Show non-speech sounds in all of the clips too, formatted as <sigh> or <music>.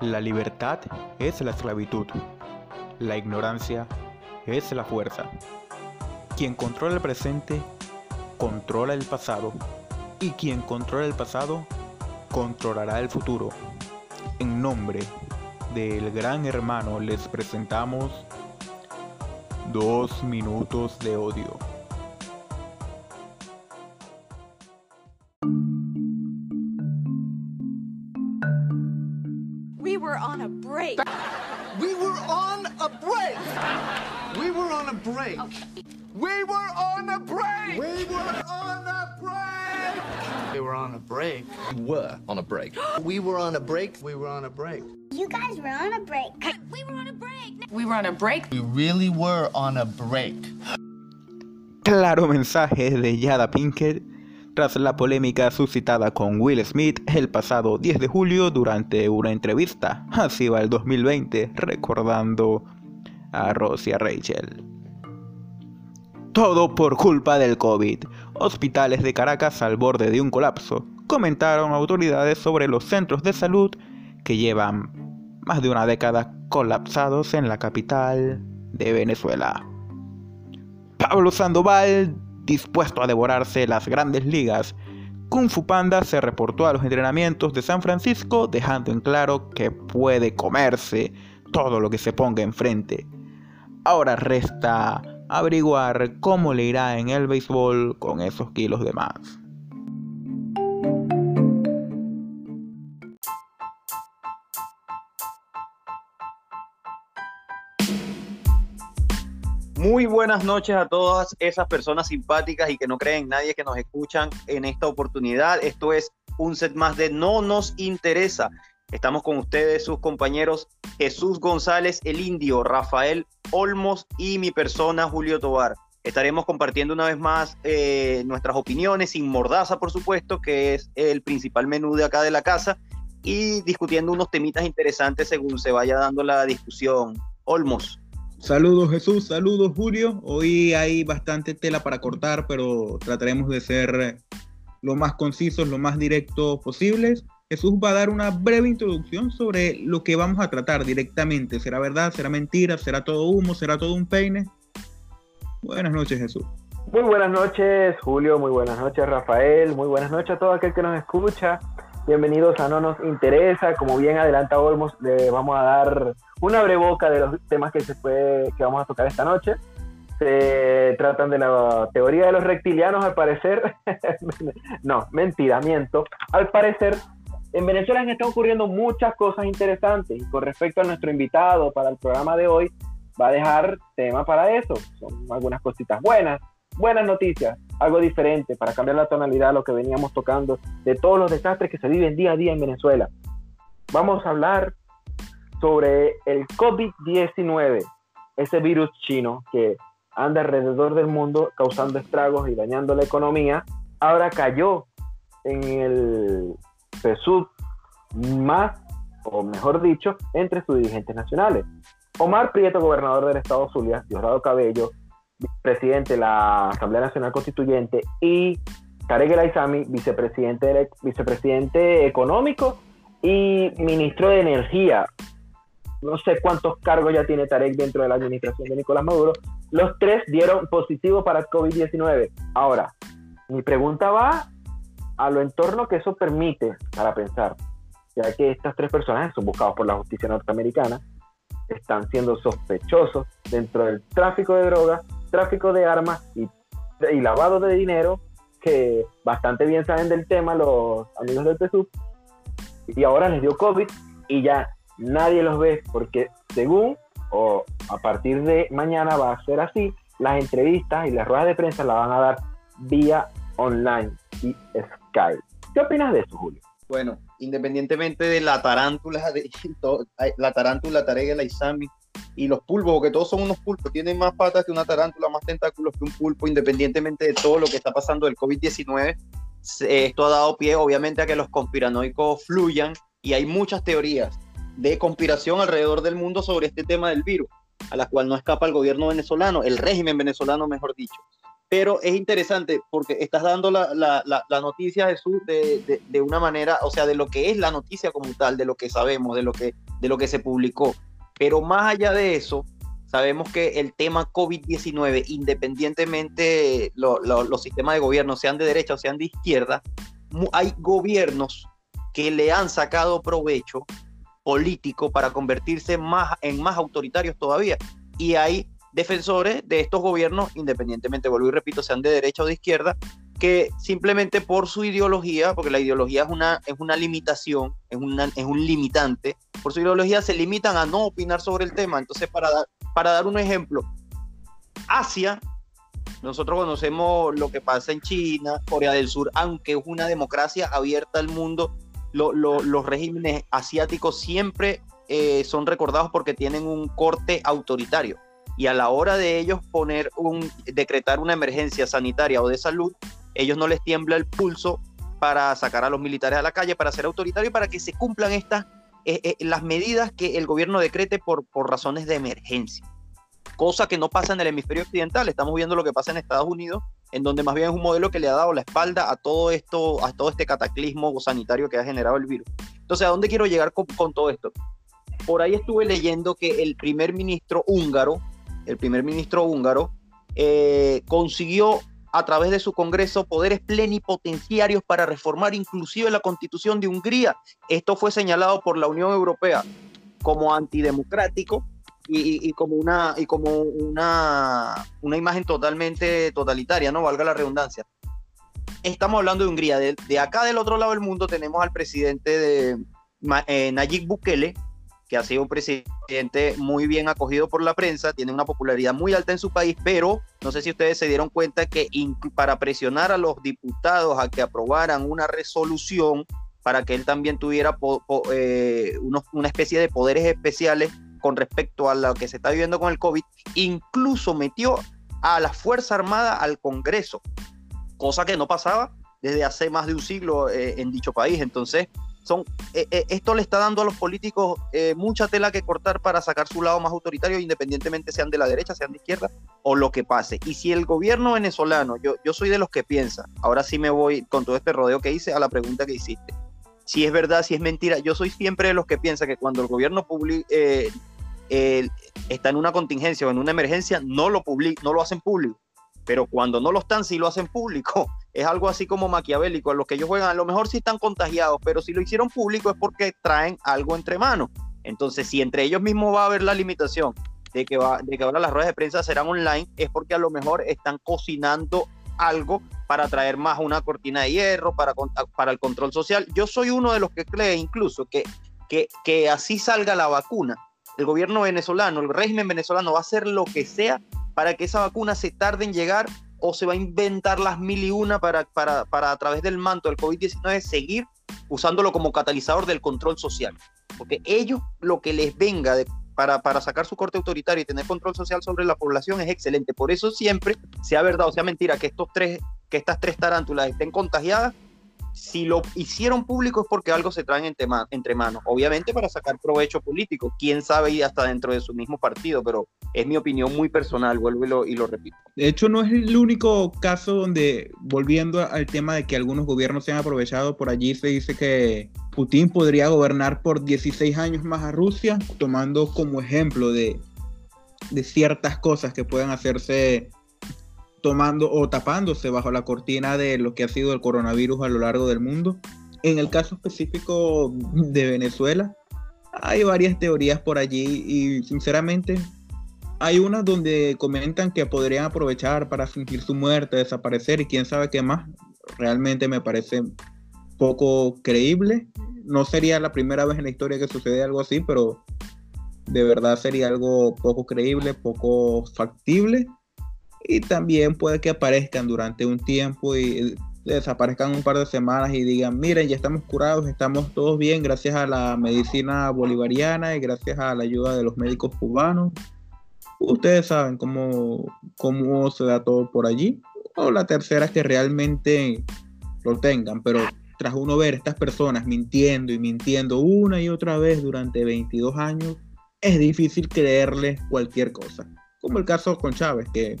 La libertad es la esclavitud. La ignorancia es la fuerza. Quien controla el presente, controla el pasado. Y quien controla el pasado, controlará el futuro. En nombre del gran hermano les presentamos dos minutos de odio. Were on a break. We were on a break. We were on a break. We were on a break. were on a break. We were on a break. We were on a break. You guys were on a break. We were on a break. We were on a break. We really were on a break. Claro mensaje de Yada Pinkett tras la polémica suscitada con Will Smith el pasado 10 de julio durante una entrevista. Así va el 2020 recordando a Ross y a Rachel. Todo por culpa del COVID. Hospitales de Caracas al borde de un colapso. Comentaron autoridades sobre los centros de salud que llevan más de una década colapsados en la capital de Venezuela. Pablo Sandoval, dispuesto a devorarse las grandes ligas. Kung Fu Panda se reportó a los entrenamientos de San Francisco dejando en claro que puede comerse todo lo que se ponga enfrente. Ahora resta averiguar cómo le irá en el béisbol con esos kilos de más. Muy buenas noches a todas esas personas simpáticas y que no creen en nadie que nos escuchan en esta oportunidad. Esto es un set más de No nos interesa. Estamos con ustedes, sus compañeros Jesús González, el indio, Rafael Olmos y mi persona, Julio Tobar. Estaremos compartiendo una vez más eh, nuestras opiniones, sin mordaza, por supuesto, que es el principal menú de acá de la casa, y discutiendo unos temitas interesantes según se vaya dando la discusión. Olmos. Saludos Jesús, saludos Julio. Hoy hay bastante tela para cortar, pero trataremos de ser lo más concisos, lo más directos posibles. Jesús va a dar una breve introducción sobre lo que vamos a tratar directamente. ¿Será verdad? ¿Será mentira? ¿Será todo humo? ¿Será todo un peine? Buenas noches Jesús. Muy buenas noches Julio, muy buenas noches Rafael, muy buenas noches a todo aquel que nos escucha. Bienvenidos a No Nos Interesa. Como bien adelanta Olmos, le vamos a dar una breboca de los temas que, se puede, que vamos a tocar esta noche. Se tratan de la teoría de los reptilianos, al parecer. <laughs> no, mentira, miento. Al parecer, en Venezuela estado ocurriendo muchas cosas interesantes. Y con respecto a nuestro invitado para el programa de hoy, va a dejar tema para eso. Son algunas cositas buenas, buenas noticias, algo diferente para cambiar la tonalidad de lo que veníamos tocando, de todos los desastres que se viven día a día en Venezuela. Vamos a hablar sobre el COVID-19, ese virus chino que anda alrededor del mundo causando estragos y dañando la economía. Ahora cayó en el PSUV más, o mejor dicho, entre sus dirigentes nacionales. Omar Prieto, gobernador del estado Zulia, Diosdado Cabello, presidente de la Asamblea Nacional Constituyente, y Tarek El Aizami, vicepresidente, vicepresidente económico y ministro de Energía. No sé cuántos cargos ya tiene Tarek dentro de la administración de Nicolás Maduro. Los tres dieron positivo para el COVID-19. Ahora, mi pregunta va a lo entorno que eso permite para pensar, ya que estas tres personas son buscados por la justicia norteamericana, están siendo sospechosos dentro del tráfico de drogas, tráfico de armas y, y lavado de dinero, que bastante bien saben del tema los amigos del PSUV, y ahora les dio COVID y ya nadie los ve porque según o a partir de mañana va a ser así, las entrevistas y las ruedas de prensa las van a dar vía online. Y ¿Qué opinas de eso, Julio? Bueno, independientemente de la tarántula, de, <laughs> la tarántula, tarega, la isami y los pulpos, porque todos son unos pulpos, tienen más patas que una tarántula, más tentáculos que un pulpo, independientemente de todo lo que está pasando del COVID-19, esto ha dado pie obviamente a que los conspiranoicos fluyan y hay muchas teorías de conspiración alrededor del mundo sobre este tema del virus, a la cual no escapa el gobierno venezolano, el régimen venezolano, mejor dicho. Pero es interesante porque estás dando la, la, la, noticia, Jesús, de, de, de, una manera, o sea, de lo que es la noticia como tal, de lo que sabemos, de lo que, de lo que se publicó. Pero más allá de eso, sabemos que el tema COVID-19, independientemente los sistemas de gobierno sean de derecha o sean de izquierda, hay gobiernos que le han sacado provecho político para convertirse más, en más autoritarios todavía. Y hay defensores de estos gobiernos, independientemente, vuelvo y repito, sean de derecha o de izquierda, que simplemente por su ideología, porque la ideología es una, es una limitación, es, es un limitante, por su ideología se limitan a no opinar sobre el tema. Entonces, para dar, para dar un ejemplo, Asia, nosotros conocemos lo que pasa en China, Corea del Sur, aunque es una democracia abierta al mundo, los regímenes asiáticos siempre eh, son recordados porque tienen un corte autoritario y a la hora de ellos poner un decretar una emergencia sanitaria o de salud, ellos no les tiembla el pulso para sacar a los militares a la calle, para ser autoritario y para que se cumplan estas eh, eh, las medidas que el gobierno decrete por, por razones de emergencia. Cosa que no pasa en el hemisferio occidental. Estamos viendo lo que pasa en Estados Unidos, en donde más bien es un modelo que le ha dado la espalda a todo esto, a todo este cataclismo sanitario que ha generado el virus. Entonces, ¿a dónde quiero llegar con, con todo esto? Por ahí estuve leyendo que el primer ministro húngaro, el primer ministro húngaro, eh, consiguió a través de su Congreso poderes plenipotenciarios para reformar inclusive la constitución de Hungría. Esto fue señalado por la Unión Europea como antidemocrático y, como, una, y como una, una imagen totalmente totalitaria, ¿no? Valga la redundancia. Estamos hablando de Hungría. De, acá del otro lado del mundo tenemos al presidente de eh, Nayib Bukele, que ha sido un presidente muy bien acogido por la prensa, tiene una popularidad muy alta en su país, pero no sé si ustedes se dieron cuenta que para presionar a los diputados a que aprobaran una resolución para que él también tuviera eh, una especie de poderes especiales con respecto a lo que se está viviendo con el COVID, incluso metió a la Fuerza Armada al Congreso, cosa que no pasaba desde hace más de un siglo eh, en dicho país. Entonces, son, eh, eh, esto le está dando a los políticos eh, mucha tela que cortar para sacar su lado más autoritario, independientemente sean de la derecha, sean de izquierda o lo que pase. Y si el gobierno venezolano, yo, yo soy de los que piensa, ahora sí me voy con todo este rodeo que hice a la pregunta que hiciste. Si es verdad, si es mentira, yo soy siempre de los que piensa que cuando el gobierno está en una contingencia o en una emergencia, no lo, no lo hacen público pero cuando no lo están, sí lo hacen público. <laughs> Es algo así como maquiavélico, los que ellos juegan, a lo mejor sí están contagiados, pero si lo hicieron público es porque traen algo entre manos. Entonces, si entre ellos mismos va a haber la limitación de que, va, de que ahora las ruedas de prensa serán online, es porque a lo mejor están cocinando algo para traer más una cortina de hierro, para, para el control social. Yo soy uno de los que cree incluso que, que, que así salga la vacuna. El gobierno venezolano, el régimen venezolano va a hacer lo que sea para que esa vacuna se tarde en llegar o se va a inventar las mil y una para, para, para a través del manto del COVID-19 seguir usándolo como catalizador del control social. Porque ellos lo que les venga para, para, sacar su corte autoritario y tener control social sobre la población es excelente. Por eso siempre, sea verdad o sea mentira, que, estos tres, que estas tres tarántulas estén contagiadas, si lo hicieron público es porque algo se traen entre, manos, obviamente para sacar provecho político, quién sabe y hasta dentro de su mismo partido, pero es mi opinión muy personal, vuelvo y lo, y lo repito. De hecho, no es el único caso donde, volviendo al tema de que algunos gobiernos se han aprovechado, por allí se dice que Putin podría gobernar por 16 años más a Rusia, tomando como ejemplo de, de ciertas cosas que puedan hacerse tomando o tapándose bajo la cortina de lo que ha sido el coronavirus a lo largo del mundo. En el caso específico de Venezuela, hay varias teorías por allí y sinceramente hay unas donde comentan que podrían aprovechar para fingir su muerte, desaparecer y quién sabe qué más. Realmente me parece poco creíble. No sería la primera vez en la historia que sucede algo así, pero de verdad sería algo poco creíble, poco factible y también puede que aparezcan durante un tiempo y desaparezcan un par de semanas y digan, miren, ya estamos curados, estamos todos bien gracias a la medicina bolivariana y gracias a la ayuda de los médicos cubanos. Ustedes saben cómo, cómo se da todo por allí. O la tercera es que realmente lo tengan, pero tras uno ver estas personas mintiendo y mintiendo una y otra vez durante 22 años, es difícil creerles cualquier cosa. Como el caso con Chávez, que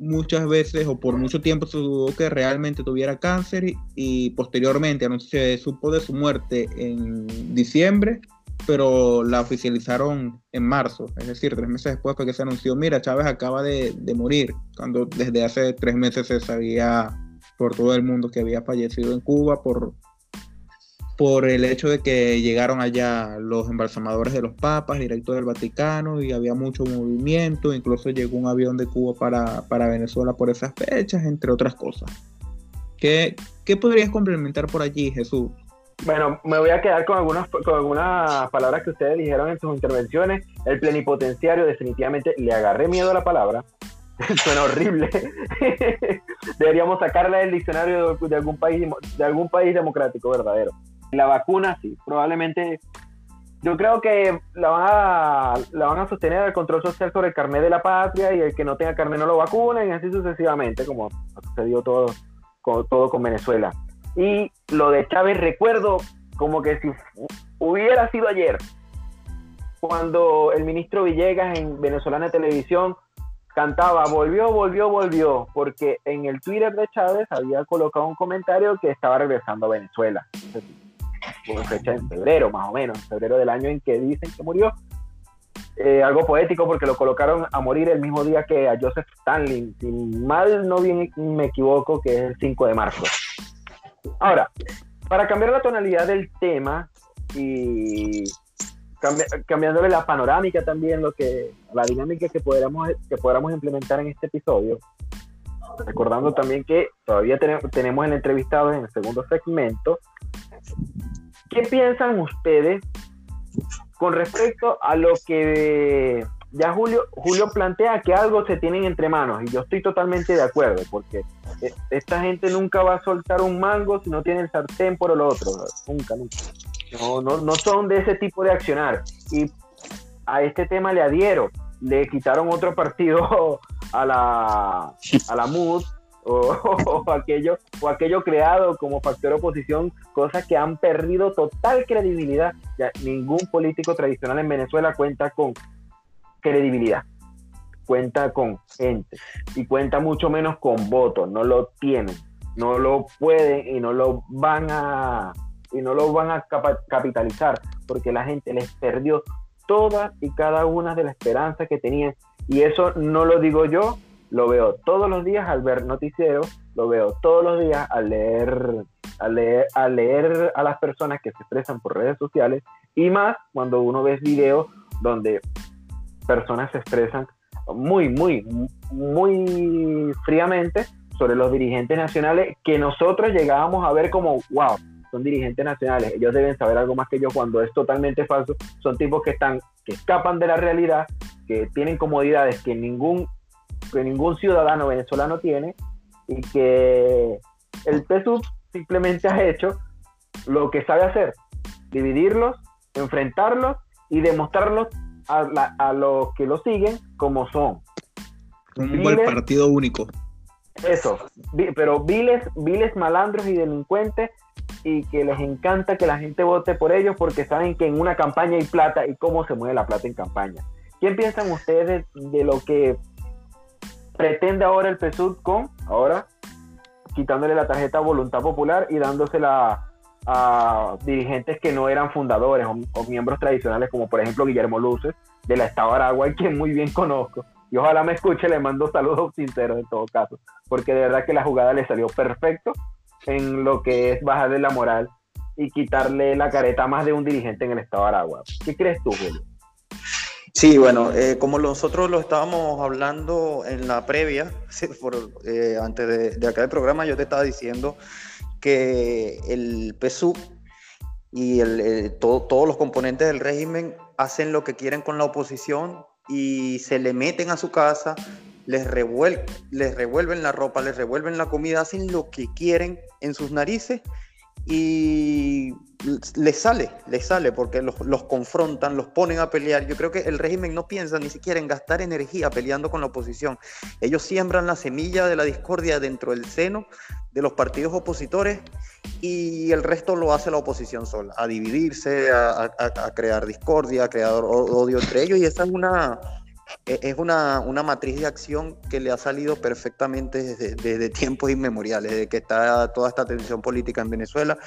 muchas veces o por mucho tiempo se dudó que realmente tuviera cáncer y, posteriormente se supo de su muerte en diciembre, pero la oficializaron en marzo, es decir, tres meses después fue que se anunció, mira, Chávez acaba de, de morir, cuando desde hace tres meses se sabía por todo el mundo que había fallecido en Cuba por por el hecho de que llegaron allá los embalsamadores de los papas, directo del Vaticano, y había mucho movimiento, incluso llegó un avión de Cuba para, Venezuela por esas fechas, entre otras cosas. ¿Qué, ¿Qué, podrías complementar por allí, Jesús? Bueno, me voy a quedar con algunas, con algunas palabras que ustedes dijeron en sus intervenciones. El plenipotenciario, definitivamente, le agarré miedo a la palabra. <laughs> Suena horrible. <laughs> Deberíamos sacarla del diccionario de algún país, de algún país democrático verdadero. La vacuna, sí, probablemente. Yo creo que la van, a, la van a sostener el control social sobre el carnet de la patria y el que no tenga carnet no lo vacunen y así sucesivamente, como ha sucedido todo con, todo con Venezuela. Y lo de Chávez, recuerdo como que si hubiera sido ayer, cuando el ministro Villegas en Venezolana Televisión cantaba volvió, volvió, volvió, porque en el Twitter de Chávez había colocado un comentario que estaba regresando a Venezuela por fecha en febrero, más o menos, en febrero del año en que dicen que murió. Eh, algo poético porque lo colocaron a morir el mismo día que a Joseph Stanley, si mal no bien me equivoco, que es el 5 de marzo. Ahora, para cambiar la tonalidad del tema y cambiándole la panorámica también, lo que, la dinámica que podamos, que podamos implementar en este episodio, recordando también que todavía tenemos, tenemos el entrevistado en el segundo segmento ¿Qué piensan ustedes con respecto a lo que ya Julio, Julio plantea que algo se tienen entre manos y yo estoy totalmente de acuerdo porque e, esta gente nunca va a soltar un mango si no tiene el sartén por el otro, nunca, nunca. No, no, no son de ese tipo de accionar. Y a este tema le adhiero, le quitaron otro partido <laughs> a la, a la MUD <laughs> o, aquello, o aquello creado como factor oposición, cosas que han perdido total credibilidad. Ningún político tradicional en Venezuela cuenta con credibilidad, cuenta con gente. Y cuenta mucho menos con votos, no lo tienen, no lo pueden y no lo van a y no lo van a capitalizar porque la gente les perdió todas y cada una de las esperanzas que tenían. Y eso no lo digo yo, lo veo todos los días al ver noticiero, lo veo todos los días al leer, al leer, al leer a las personas que se expresan por redes sociales y más cuando uno ve videos donde personas se expresan muy, muy, muy fríamente sobre los dirigentes nacionales que nosotros llegábamos a ver como, wow, son dirigentes nacionales, ellos deben saber algo más que yo cuando es totalmente falso, son tipos que están, que escapan de la realidad, que tienen comodidades que ningún que ningún ciudadano venezolano tiene y que el PSUV simplemente ha hecho lo que sabe hacer, dividirlos, enfrentarlos y demostrarlos a, a los que lo siguen como son. Un buen partido único. Eso, pero viles, viles malandros y delincuentes y que les encanta que la gente vote por ellos porque saben que en una campaña hay plata y cómo se mueve la plata en campaña. ¿Quién piensan ustedes de lo que pretende ahora el PSUD con, ahora, quitándole la tarjeta Voluntad Popular y dándosela a dirigentes que no eran fundadores o, miembros tradicionales, como por ejemplo Guillermo Luces, de la Estado de Aragua, <laughs> quien muy bien conozco. Y ojalá me escuche, le mando saludos sinceros en todo caso, porque de verdad que la jugada le salió perfecto en lo que es bajarle la moral y quitarle la careta a más de un dirigente en el Estado de Aragua. ¿Qué crees tú, Julio? Sí, bueno, eh, como nosotros lo estábamos hablando en la previa, <laughs> eh, antes de, acá el programa, yo te estaba diciendo que el PSUV y el, todos los componentes del régimen hacen lo que quieren con la oposición y se le meten a su casa, les, revuel- les revuelven la ropa, les revuelven la comida, hacen lo que quieren en sus narices y les sale, les sale porque los, los confrontan, los ponen a pelear. Yo creo que el régimen no piensa ni siquiera en gastar energía peleando con la oposición. Ellos siembran la semilla de la discordia dentro del seno de los partidos opositores y el resto lo hace la oposición sola, a dividirse, a, a- crear discordia, a crear odio entre ellos y esa es una, es una, una matriz de acción que le ha salido perfectamente desde, desde tiempos inmemoriales, desde que está toda esta tensión política en Venezuela.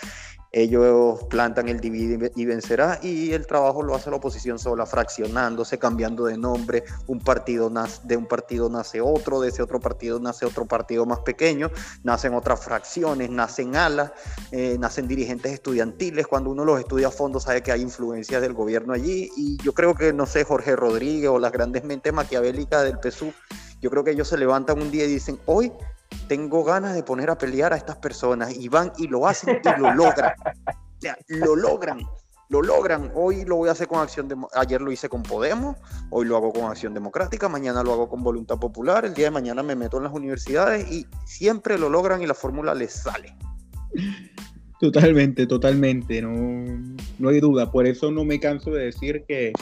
Ellos plantan el divide y vencerá y el trabajo lo hace la oposición sola, fraccionándose, cambiando de nombre. Un partido nace, de un partido nace otro, de ese otro partido nace otro partido más pequeño, nacen otras fracciones, nacen alas, eh, nacen dirigentes estudiantiles. Cuando uno los estudia a fondo sabe que hay influencias del gobierno allí y yo creo que, no sé, Jorge Rodríguez o las grandes mentes maquiavélicas del PSU, yo creo que ellos se levantan un día y dicen, hoy tengo ganas de poner a pelear a estas personas y van y lo hacen y lo <laughs> logran. O sea, lo logran, lo logran. Hoy lo voy a hacer con Acción Demo- ayer lo hice con Podemos, hoy lo hago con Acción Democrática, mañana lo hago con Voluntad Popular, el día de mañana me meto en las universidades y siempre lo logran y la fórmula les sale. Totalmente, totalmente, no, no hay duda. Por eso no me canso de decir que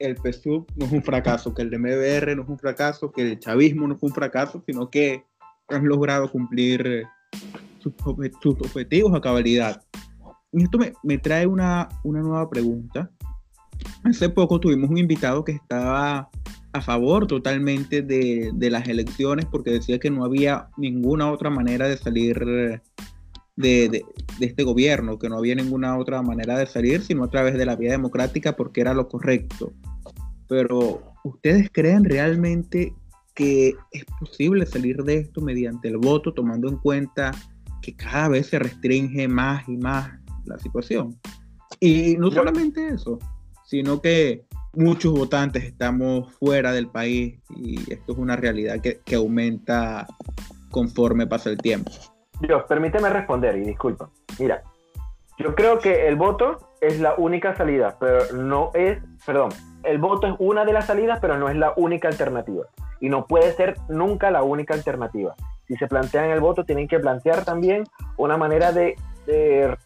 el PSUV no es un fracaso, que el MBR no es un fracaso, que el chavismo no fue un fracaso, sino que han logrado cumplir eh, sus, obje- sus objetivos a cabalidad. Y esto me, me trae una, una nueva pregunta. Hace poco tuvimos un invitado que estaba a favor totalmente de, de las elecciones porque decía que no había ninguna otra manera de salir eh, de, de- de este gobierno, que no había ninguna otra manera de salir sino a través de la vía democrática porque era lo correcto. Pero, ¿ustedes creen realmente que es posible salir de esto mediante el voto, tomando en cuenta que cada vez se restringe más y más la situación? Y no solamente eso, sino que muchos votantes estamos fuera del país y esto es una realidad que, que aumenta conforme pasa el tiempo. Dios, permíteme responder y disculpa. Mira, yo creo que el voto es la única salida, pero no es, perdón, el voto es una de las salidas, pero no es la única alternativa. Y no puede ser nunca la única alternativa. Si se plantean el voto, tienen que plantear también una manera de, de-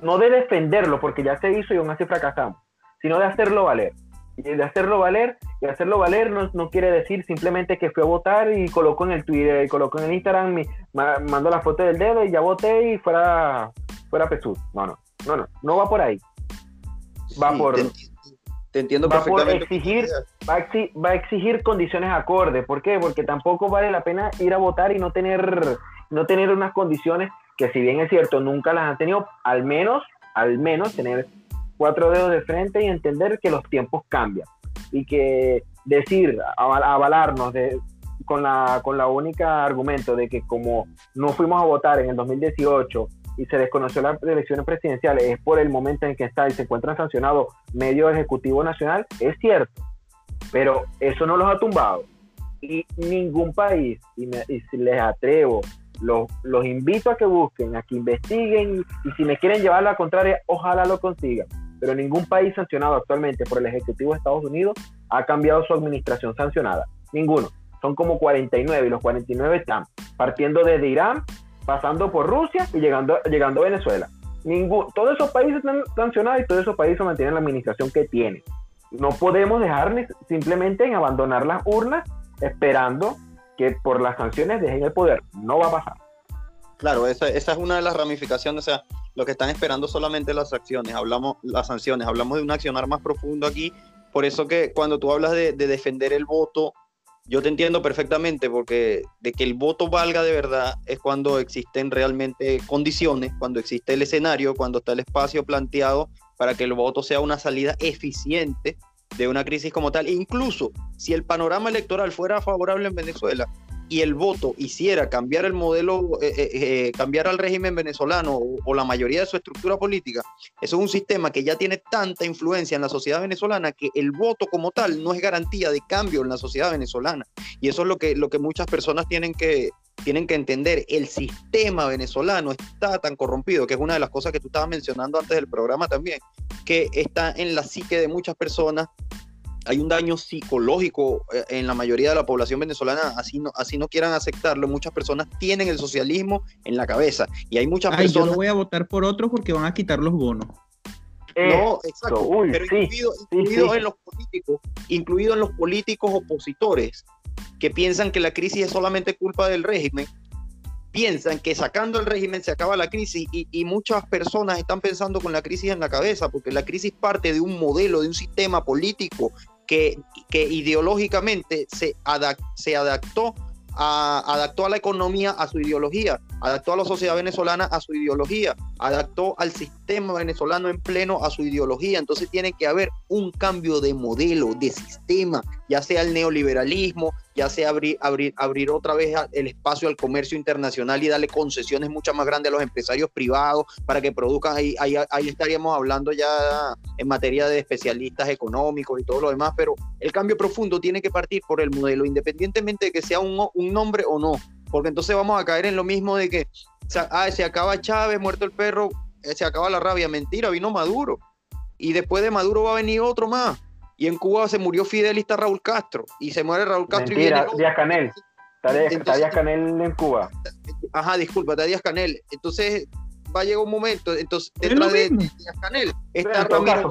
no de defenderlo, porque ya se hizo y aún así fracasamos, sino de hacerlo valer. Y de hacerlo valer, y hacerlo valer no, no quiere decir simplemente que fui a votar y colocó en el Twitter, y colocó en el Instagram, mi, ma- mando la foto del dedo y ya voté y fuera, fuera. No, no, no, no, no va por ahí. Va Sí, por- te, te entiendo va por perfectamente. exigir- Va a, va a exigir condiciones acordes. ¿Por qué? Porque tampoco vale la pena ir a votar y no tener, no tener unas condiciones que si bien es cierto, nunca las han tenido, al menos, al menos tener cuatro dedos de frente y entender que los tiempos cambian. Y que decir, aval- avalarnos de, con, la, con la única argumento de que como no fuimos a votar en el 2018 y se desconoció las elecciones presidenciales, es por el momento en que está y se encuentran sancionados medio ejecutivo nacional, es cierto, pero eso no los ha tumbado. Y ningún país, y, me- y si les atrevo, los, los invito a que busquen, a que investiguen y, y si me quieren llevar la contraria, ojalá lo consigan. Pero ningún país sancionado actualmente por el Ejecutivo de Estados Unidos ha cambiado su administración sancionada. Ninguno. Son como 49 y los 49 están partiendo desde Irán, pasando por Rusia y llegando, llegando a Venezuela. Ningún, todos esos países están sancionados y todos esos países mantienen la administración que tienen. No podemos dejarles simplemente en abandonar las urnas esperando que por las sanciones dejen el poder. No va a pasar. Claro, esa, esa es una de las ramificaciones, o sea, lo que están esperando solamente las acciones, hablamos, las sanciones, hablamos de un accionar más profundo aquí, por eso que cuando tú hablas de, de defender el voto, yo te entiendo perfectamente, porque de que el voto valga de verdad es cuando existen realmente condiciones, cuando existe el escenario, cuando está el espacio planteado para que el voto sea una salida eficiente de una crisis como tal. Incluso si el panorama electoral fuera favorable en Venezuela, y el voto hiciera cambiar el modelo, eh, eh, eh, cambiar al régimen venezolano o, o, la mayoría de su estructura política, eso es un sistema que ya tiene tanta influencia en la sociedad venezolana que el voto como tal no es garantía de cambio en la sociedad venezolana. Y eso es lo que, lo que muchas personas tienen que, tienen que entender. El sistema venezolano está tan corrompido, que es una de las cosas que tú estabas mencionando antes del programa también, que está en la psique de muchas personas hay un daño psicológico eh, en la mayoría de la población venezolana, así no, así no quieran aceptarlo. Muchas personas tienen el socialismo en la cabeza y hay muchas Ay, yo personas. no voy a votar por otro porque van a quitar los bonos. No, exacto. uy, pero sí, incluido, sí, incluido sí. en los políticos, incluido en los políticos opositores que piensan que la crisis es solamente culpa del régimen, piensan que sacando el régimen se acaba la crisis y, y muchas personas están pensando con la crisis en la cabeza, porque la crisis parte de un modelo, de un sistema político que, ideológicamente se, adac- se adaptó a, adaptó a la economía a su ideología, adaptó a la sociedad venezolana a su ideología, adaptó al sistema venezolano en pleno a su ideología. Entonces tiene que haber un cambio de modelo, de sistema, ya sea el neoliberalismo, ya sea abrir, abrir, abrir otra vez el espacio al comercio internacional y darle concesiones mucho más grandes a los empresarios privados para que produzcan. Ahí, ahí, ahí estaríamos hablando ya en materia de especialistas económicos y todo lo demás, pero el cambio profundo tiene que partir por el modelo, independientemente de que sea un, un nombre o no, porque entonces vamos a caer en lo mismo de que ah, se acaba Chávez, muerto el perro, eh, se acaba la rabia. Mentira, vino Maduro. Y después de Maduro va a venir otro más. Y en Cuba se murió Fidel y está Raúl Castro. Y se muere Raúl Castro y Mentira, viene otro. Díaz Canel. Está Díaz- Canel en Cuba. Ajá, disculpa, está Díaz Canel. Entonces va a llegar un momento, entonces Es detrás de, Díaz Canel está Ramiro.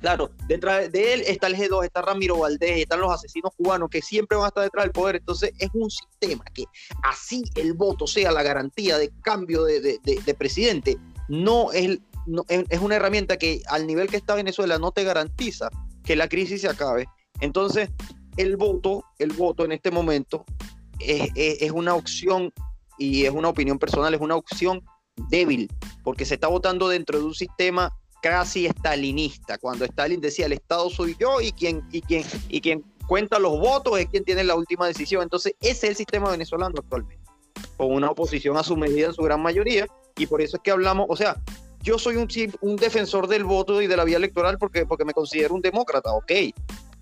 Claro, detrás de él está el G2, está Ramiro Valdés, están los asesinos cubanos que siempre van a estar detrás del poder. Entonces es un sistema que así el voto sea la garantía de cambio de, de- de- de presidente, no es, es una herramienta que al nivel que está Venezuela no te garantiza que la crisis se acabe. Entonces el voto, el voto en este momento es, es- es una opción y es una opinión personal, es una opción débil, porque se está votando dentro de un sistema casi estalinista, cuando Stalin decía el Estado soy yo y quien, y quien, y quien cuenta los votos es quien tiene la última decisión. Entonces, ese es el sistema venezolano actualmente, con una oposición a su medida en su gran mayoría, y por eso es que hablamos, o sea, yo soy un, defensor del voto y de la vía electoral porque, porque me considero un demócrata, ok,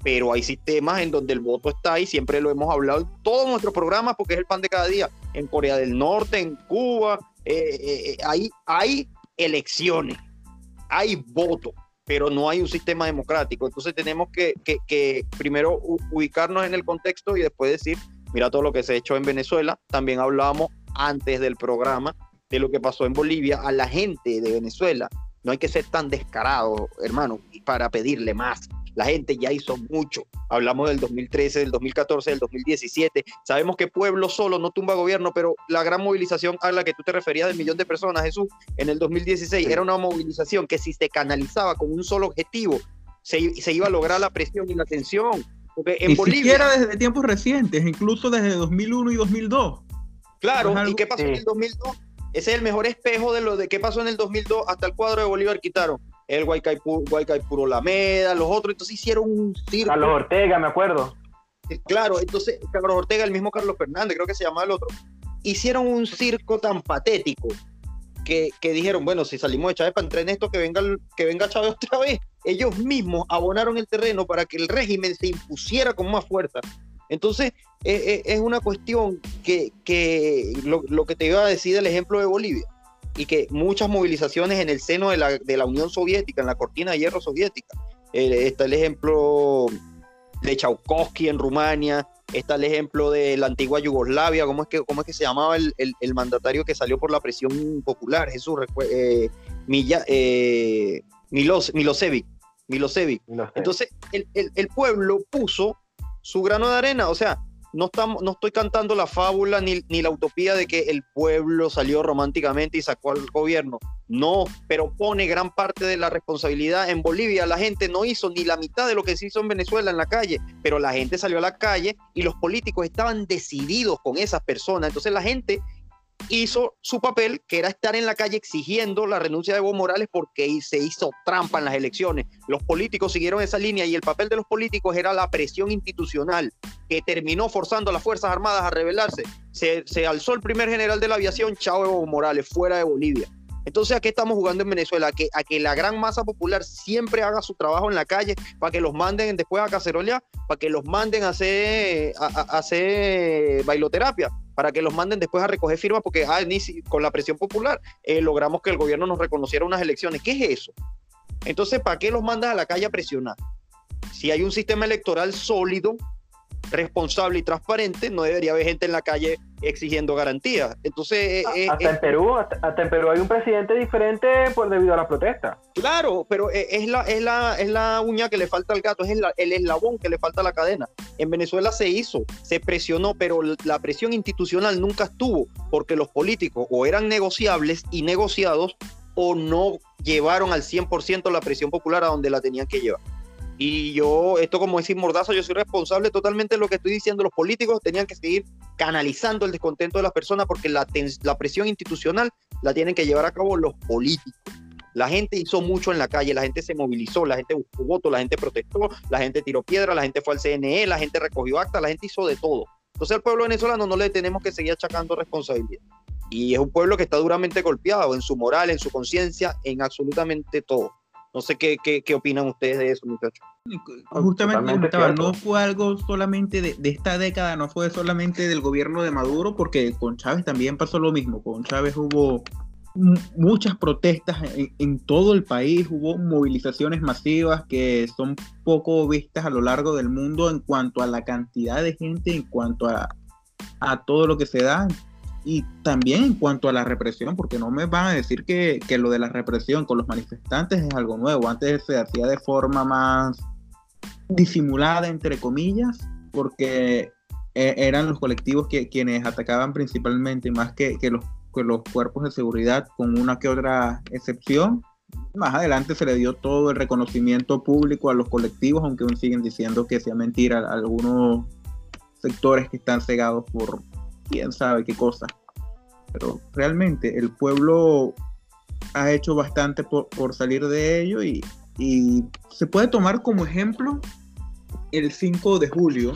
pero hay sistemas en donde el voto está ahí, siempre lo hemos hablado en todos nuestros programas porque es el pan de cada día, en Corea del Norte, en Cuba, eh, eh, eh, hay, elecciones, hay voto, pero no hay un sistema democrático. Entonces tenemos que, primero ubicarnos en el contexto y después decir, mira todo lo que se ha hecho en Venezuela. También hablábamos antes del programa de lo que pasó en Bolivia. A la gente de Venezuela no hay que ser tan descarado, hermano, para pedirle más. La gente ya hizo mucho. Hablamos del 2013, del 2014, del 2017. Sabemos que pueblo solo no tumba gobierno, pero la gran movilización a la que tú te referías del millón de personas, Jesús, en el 2016 Sí. era una movilización que si se canalizaba con un solo objetivo, se, se iba a lograr la presión y la tensión. Porque en Ni Bolivia, siquiera desde tiempos recientes, incluso desde 2001 y 2002. claro, ¿y qué pasó en el 2002? Ese es el mejor espejo de lo de qué pasó en el 2002 hasta el cuadro de Bolívar quitaron. El Guaycaipuro, Guaycaipuro Lameda, los otros, entonces hicieron un circo. Carlos Ortega, me acuerdo. Eh, Claro, entonces Carlos Ortega, el mismo Carlos Fernández, creo que se llama el otro, hicieron un circo tan patético que, que dijeron, bueno, si salimos de Chávez para entrar en esto, que venga, que venga Chávez otra vez. Ellos mismos abonaron el terreno para que el régimen se impusiera con más fuerza. Entonces, eh, eh, es una cuestión que, que lo, lo que te iba a decir del ejemplo de Bolivia, y que muchas movilizaciones en el seno de la, de la Unión Soviética, en la cortina de hierro soviética. Eh, está el ejemplo de Chaukovsky en Rumania, está el ejemplo de la antigua Yugoslavia, ¿cómo es que, cómo es que se llamaba el, el- el mandatario que salió por la presión popular? Jesús, eh, Milla- eh, Milos, Milosevic. Milosevic. No sé. Entonces, el, el- el pueblo puso su grano de arena, o sea, no, estamos, no estoy cantando la fábula ni, ni la utopía de que el pueblo salió románticamente y sacó al gobierno. No, pero pone gran parte de la responsabilidad en Bolivia. La gente no hizo ni la mitad de lo que se hizo en Venezuela en la calle, pero la gente salió a la calle y los políticos estaban decididos con esas personas. Entonces la gente hizo su papel, que era estar en la calle exigiendo la renuncia de Evo Morales porque se hizo trampa en las elecciones. Los políticos siguieron esa línea y el papel de los políticos era la presión institucional que terminó forzando a las Fuerzas Armadas a rebelarse. Se, alzó el primer general de la aviación, Chao Evo Morales, fuera de Bolivia. Entonces, ¿a qué estamos jugando en Venezuela? A que, a que la gran masa popular siempre haga su trabajo en la calle para que los manden después a cacerolear, para que los manden a hacer bailoterapia, para que los manden después a recoger firmas, porque ah, ni si- con la presión popular eh, logramos que el gobierno nos reconociera unas elecciones. ¿Qué es eso? Entonces, ¿para qué los mandas a la calle a presionar? Si hay un sistema electoral sólido, responsable y transparente, no debería haber gente en la calle exigiendo garantías. Entonces, eh, hasta eh, en Perú, hasta, hasta en Perú hay un presidente diferente por debido a la protesta. Claro, pero eh, es la, es, la, es la uña que le falta al gato, es el, el eslabón que le falta a la cadena. En Venezuela se hizo, se presionó, pero la presión institucional nunca estuvo, porque los políticos o eran negociables y negociados o no llevaron al 100% la presión popular a donde la tenían que llevar. Y yo, esto como decir Mordaza, yo soy responsable totalmente de lo que estoy diciendo. Los políticos tenían que seguir canalizando el descontento de las personas porque la, la presión institucional la tienen que llevar a cabo los políticos. La gente hizo mucho en la calle, la gente se movilizó, la gente buscó votos, la gente protestó, la gente tiró piedra, la gente fue al CNE, la gente recogió actas, la gente hizo de todo. Entonces al pueblo venezolano no le tenemos que seguir achacando responsabilidad. Y es un pueblo que está duramente golpeado en su moral, en su conciencia, en absolutamente todo. No sé qué, qué, qué opinan ustedes de eso, muchachos. Justamente comentaba, no fue algo solamente de, de esta década, no fue solamente del gobierno de Maduro, porque con Chávez también pasó lo mismo. Con Chávez hubo mu- muchas protestas en, en todo el país, hubo movilizaciones masivas que son poco vistas a lo largo del mundo en cuanto a la cantidad de gente, en cuanto a, a todo lo que se da y también en cuanto a la represión, porque no me van a decir que, que lo de la represión con los manifestantes es algo nuevo. Antes se hacía de forma más disimulada, entre comillas, porque eh, eran los colectivos que, quienes atacaban principalmente, más que, que los, que los cuerpos de seguridad, con una que otra excepción. Más adelante se le dio todo el reconocimiento público a los colectivos, aunque aún siguen diciendo que sea mentira algunos sectores que están cegados por quién sabe qué cosa. Pero realmente el pueblo ha hecho bastante por, salir de ello y, y se puede tomar como ejemplo el 5 de julio,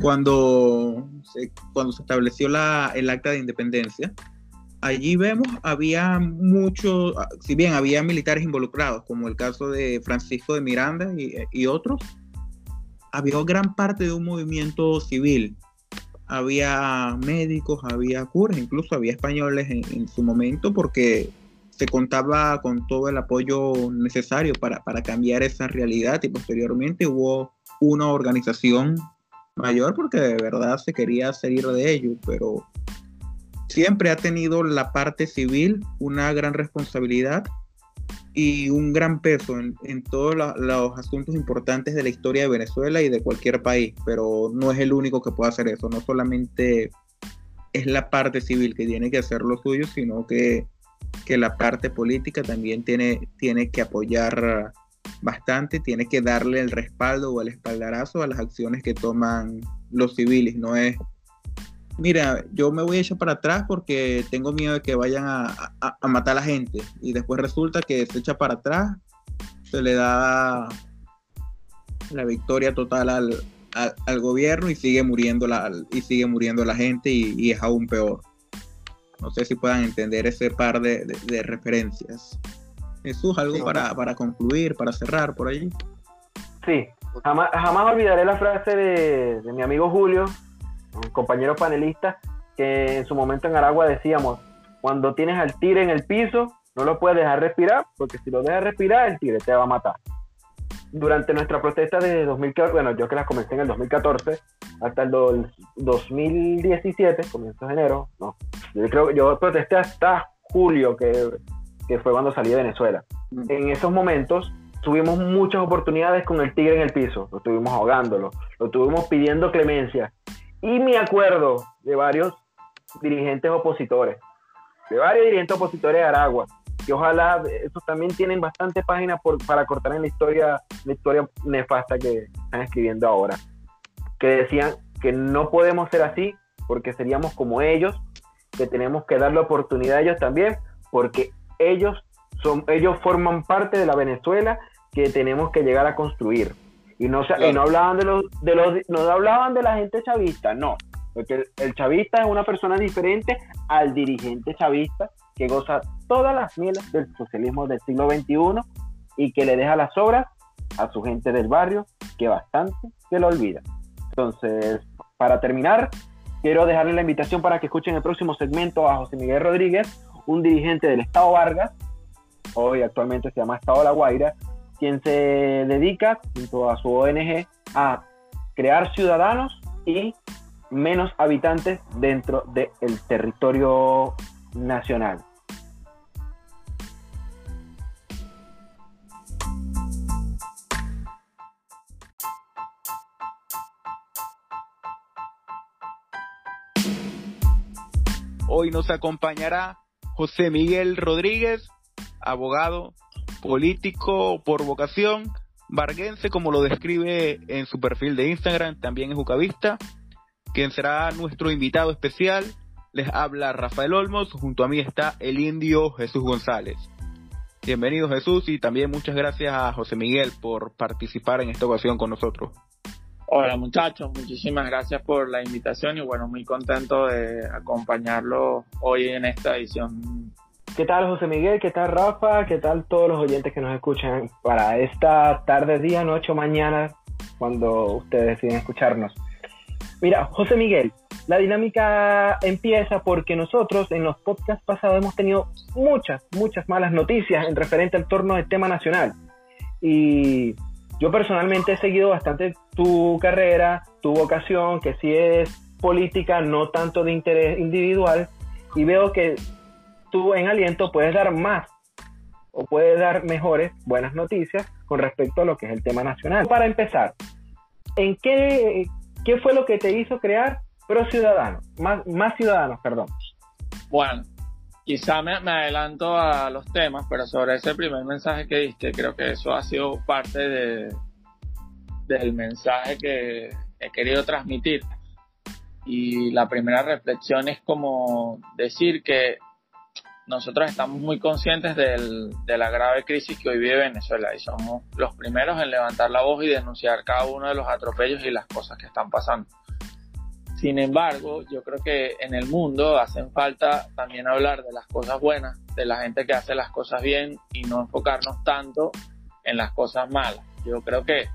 cuando se, cuando se estableció la, el acta de independencia. Allí vemos, había muchos, si bien había militares involucrados, como el caso de Francisco de Miranda y, y otros, había gran parte de un movimiento civil. Había médicos, había curas, incluso había españoles en, su momento, porque se contaba con todo el apoyo necesario para, para cambiar esa realidad y posteriormente hubo una organización mayor porque de verdad se quería salir de ello, pero siempre ha tenido la parte civil una gran responsabilidad y un gran peso en, todos los asuntos importantes de la historia de Venezuela y de cualquier país, pero no es el único que puede hacer eso, no solamente es la parte civil que tiene que hacer lo suyo, sino que que la parte política también tiene, tiene que apoyar bastante, tiene que darle el respaldo o el espaldarazo a las acciones que toman los civiles. No es, mira, yo me voy a echar para atrás porque tengo miedo de que vayan a, a, a matar a la gente y después resulta que se echa para atrás, se le da la victoria total al, al, al gobierno y sigue muriendo la, y sigue muriendo la gente y, y es aún peor. No sé si puedan entender ese par de, de, de referencias. Jesús, algo Sí. para, para concluir, para cerrar por allí. Sí, jamás, jamás olvidaré la frase de, de mi amigo Julio, un compañero panelista, que en su momento en Aragua decíamos, cuando tienes al tigre en el piso, no lo puedes dejar respirar, porque si lo dejas respirar, el tigre te va a matar. Durante nuestra protesta de 2014, bueno, yo que las comencé en el 2014, hasta el do- 2017, comienzos de enero, no, yo creo que yo protesté hasta julio, que, que fue cuando salí de Venezuela. En esos momentos tuvimos muchas oportunidades con el tigre en el piso, lo estuvimos ahogándolo, lo estuvimos pidiendo clemencia. Y me acuerdo de varios dirigentes opositores, de varios dirigentes opositores de Aragua, que ojalá, esos también tienen bastante páginas para cortar en la historia, la historia nefasta que están escribiendo ahora, que decían que no podemos ser así porque seríamos como ellos, que tenemos que darle oportunidad a ellos también, porque ellos, son, ellos forman parte de la Venezuela que tenemos que llegar a construir. Y no, se- y no hablaban de los, de los, no hablaban de la gente chavista, no. Porque el, el chavista es una persona diferente al dirigente chavista que goza todas las mieles del socialismo del siglo XXI y que le deja las obras a su gente del barrio que bastante que lo olvida. Entonces, para terminar, quiero dejarle la invitación para que escuchen el próximo segmento a José Miguel Rodríguez, un dirigente del Estado Vargas, hoy actualmente se llama Estado La Guaira, quien se dedica, junto a su ONG, a crear ciudadanos y menos habitantes dentro del territorio nacional. Hoy nos acompañará José Miguel Rodríguez, abogado, político por vocación, varguense como lo describe en su perfil de Instagram, también es jucavista, quien será nuestro invitado especial. Les habla Rafael Olmos, junto a mí está el indio Jesús González. Bienvenido Jesús y también muchas gracias a José Miguel por participar en esta ocasión con nosotros. Hola muchachos, muchísimas gracias por la invitación y bueno, muy contento de acompañarlo hoy en esta edición. ¿Qué tal José Miguel? ¿Qué tal Rafa? ¿Qué tal todos los oyentes que nos escuchan para esta tarde, día, noche o mañana cuando ustedes deciden escucharnos? Mira, José Miguel, la dinámica empieza porque nosotros en los podcasts pasados hemos tenido muchas, muchas malas noticias en referente al torno del tema nacional. Y yo personalmente he seguido bastante tu carrera, tu vocación, que sí es política, no tanto de interés individual, y veo que tú en aliento puedes dar más o puedes dar mejores, buenas noticias con respecto a lo que es el tema nacional. Para empezar, ¿en qué, qué fue lo que te hizo crear Pro Ciudadanos? Más, más ciudadanos, perdón. Bueno, quizá me, adelanto a los temas, pero sobre ese primer mensaje que diste, creo que eso ha sido parte de, del mensaje que he querido transmitir. Y la primera reflexión es como decir que nosotros estamos muy conscientes de la grave crisis que hoy vive Venezuela y somos los primeros en levantar la voz y denunciar cada uno de los atropellos y las cosas que están pasando. Sin embargo, yo creo que en el mundo hacen falta también hablar de las cosas buenas, de la gente que hace las cosas bien y no enfocarnos tanto en las cosas malas. Yo creo que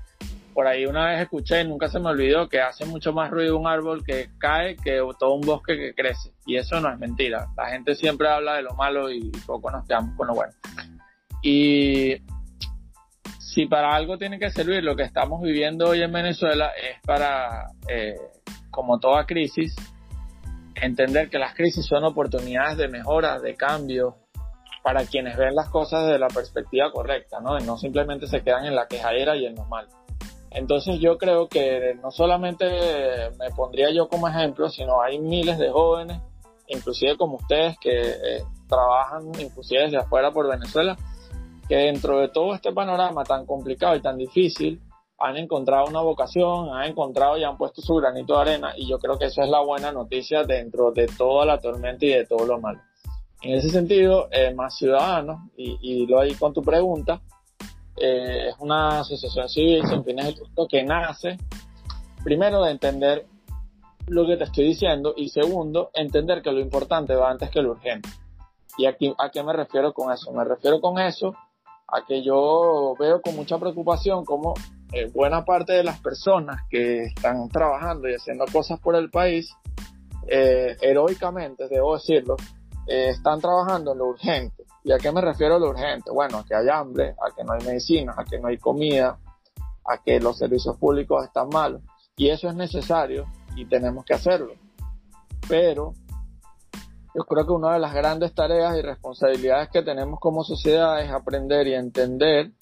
por ahí una vez escuché, y nunca se me olvidó, que hace mucho más ruido un árbol que cae que todo un bosque que crece. Y eso no es mentira. La gente siempre habla de lo malo y poco nos quedamos con lo bueno. Y si para algo tiene que servir lo que estamos viviendo hoy en Venezuela es para, eh, como toda crisis, entender que las crisis son oportunidades de mejora, de cambio, para quienes ven las cosas desde la perspectiva correcta, ¿no? Y no simplemente se quedan en la quejadera y en lo malo. Entonces yo creo que no solamente me pondría yo como ejemplo, sino hay miles de jóvenes, inclusive como ustedes, que eh, trabajan inclusive desde afuera por Venezuela, que dentro de todo este panorama tan complicado y tan difícil, han encontrado una vocación, han encontrado y han puesto su granito de arena y yo creo que eso es la buena noticia dentro de toda la tormenta y de todo lo malo. En ese sentido, eh, más ciudadanos, y, y lo ahí con tu pregunta, eh, es una asociación civil sin fines de lucro que nace, primero, de entender lo que te estoy diciendo y segundo, entender que lo importante va antes que lo urgente. ¿Y aquí, a qué me refiero con eso? Me refiero con eso a que yo veo con mucha preocupación cómo eh, buena parte de las personas que están trabajando y haciendo cosas por el país, eh, heroicamente, debo decirlo, eh, están trabajando en lo urgente. ¿Y a qué me refiero a lo urgente? Bueno, a que hay hambre, a que no hay medicina, a que no hay comida, a que los servicios públicos están malos. Y eso es necesario y tenemos que hacerlo. Pero yo creo que una de las grandes tareas y responsabilidades que tenemos como sociedad es aprender y entender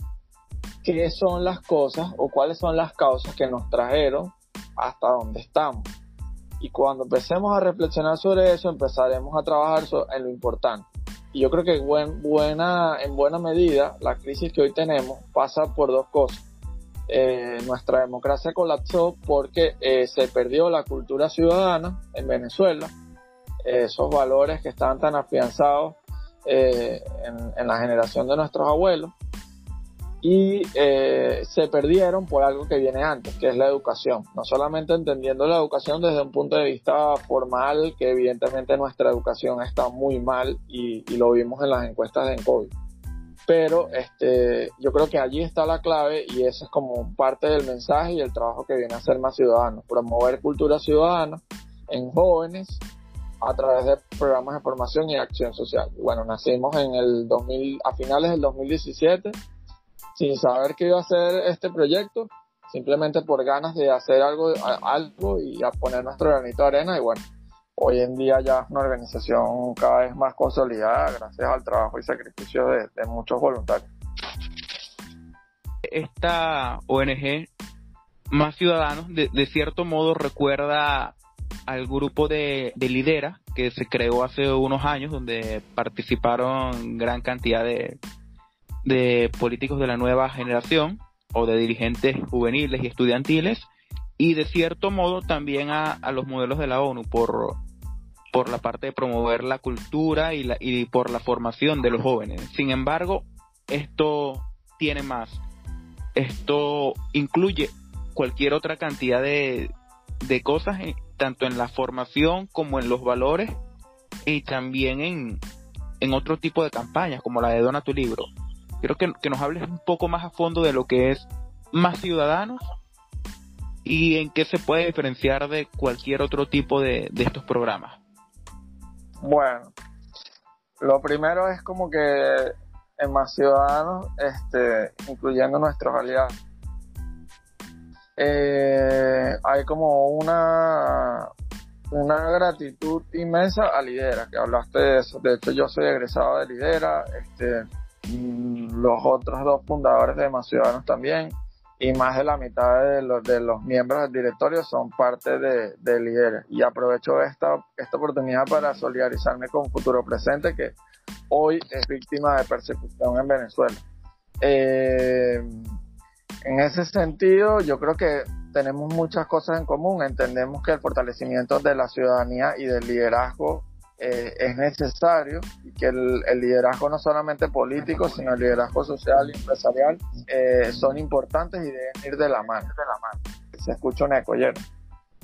qué son las cosas o cuáles son las causas que nos trajeron hasta donde estamos. Y cuando empecemos a reflexionar sobre eso, empezaremos a trabajar en lo importante. Y yo creo que buen, buena, en buena medida la crisis que hoy tenemos pasa por dos cosas. Eh, nuestra democracia colapsó porque eh, se perdió la cultura ciudadana en Venezuela, esos valores que estaban tan afianzados eh, en, en, la generación de nuestros abuelos y eh, se perdieron por algo que viene antes, que es la educación. No solamente entendiendo la educación desde un punto de vista formal, que evidentemente nuestra educación está muy mal y, y lo vimos en las encuestas de COVID. Pero este, yo creo que allí está la clave y eso es como parte del mensaje y el trabajo que viene a ser más ciudadano, promover cultura ciudadana en jóvenes a través de programas de formación y acción social. Bueno, nacimos en el 2000, a finales del 2017 sin saber que iba a hacer este proyecto, simplemente por ganas de hacer algo, algo y a poner nuestro granito de arena y bueno, hoy en día ya es una organización cada vez más consolidada gracias al trabajo y sacrificio de, muchos voluntarios. Esta ONG Más Ciudadanos de, de cierto modo recuerda al grupo de, de Lidera que se creó hace unos años donde participaron gran cantidad de, de políticos de la nueva generación o de dirigentes juveniles y estudiantiles y de cierto modo también a, a los modelos de la ONU por, por la parte de promover la cultura y, la, y por la formación de los jóvenes. Sin embargo, esto tiene más. Esto incluye cualquier otra cantidad de, de cosas, eh, tanto en la formación como en los valores y también en, en otro tipo de campañas, como la de Dona tu libro. Quiero que, que nos hables un poco más a fondo de lo que es más ciudadanos y en qué se puede diferenciar de cualquier otro tipo de, de estos programas. Bueno, lo primero es como que en más ciudadanos, este, incluyendo nuestros aliados, eh, hay como una una gratitud inmensa a Lidera, que hablaste de eso. De hecho, yo soy egresado de Lidera, este, los otros dos fundadores de Más Ciudadanos también, y más de la mitad de los, de los miembros del directorio son parte de, de Lidera. Y aprovecho esta, esta oportunidad para solidarizarme con Futuro Presente, que hoy es víctima de persecución en Venezuela. Eh, en ese sentido, yo creo que tenemos muchas cosas en común. Entendemos que el fortalecimiento de la ciudadanía y del liderazgo eh, es necesario y que el, el, liderazgo no solamente político, sino el liderazgo social y empresarial eh, son importantes y deben ir de la mano. De la mano. Se escucha un eco.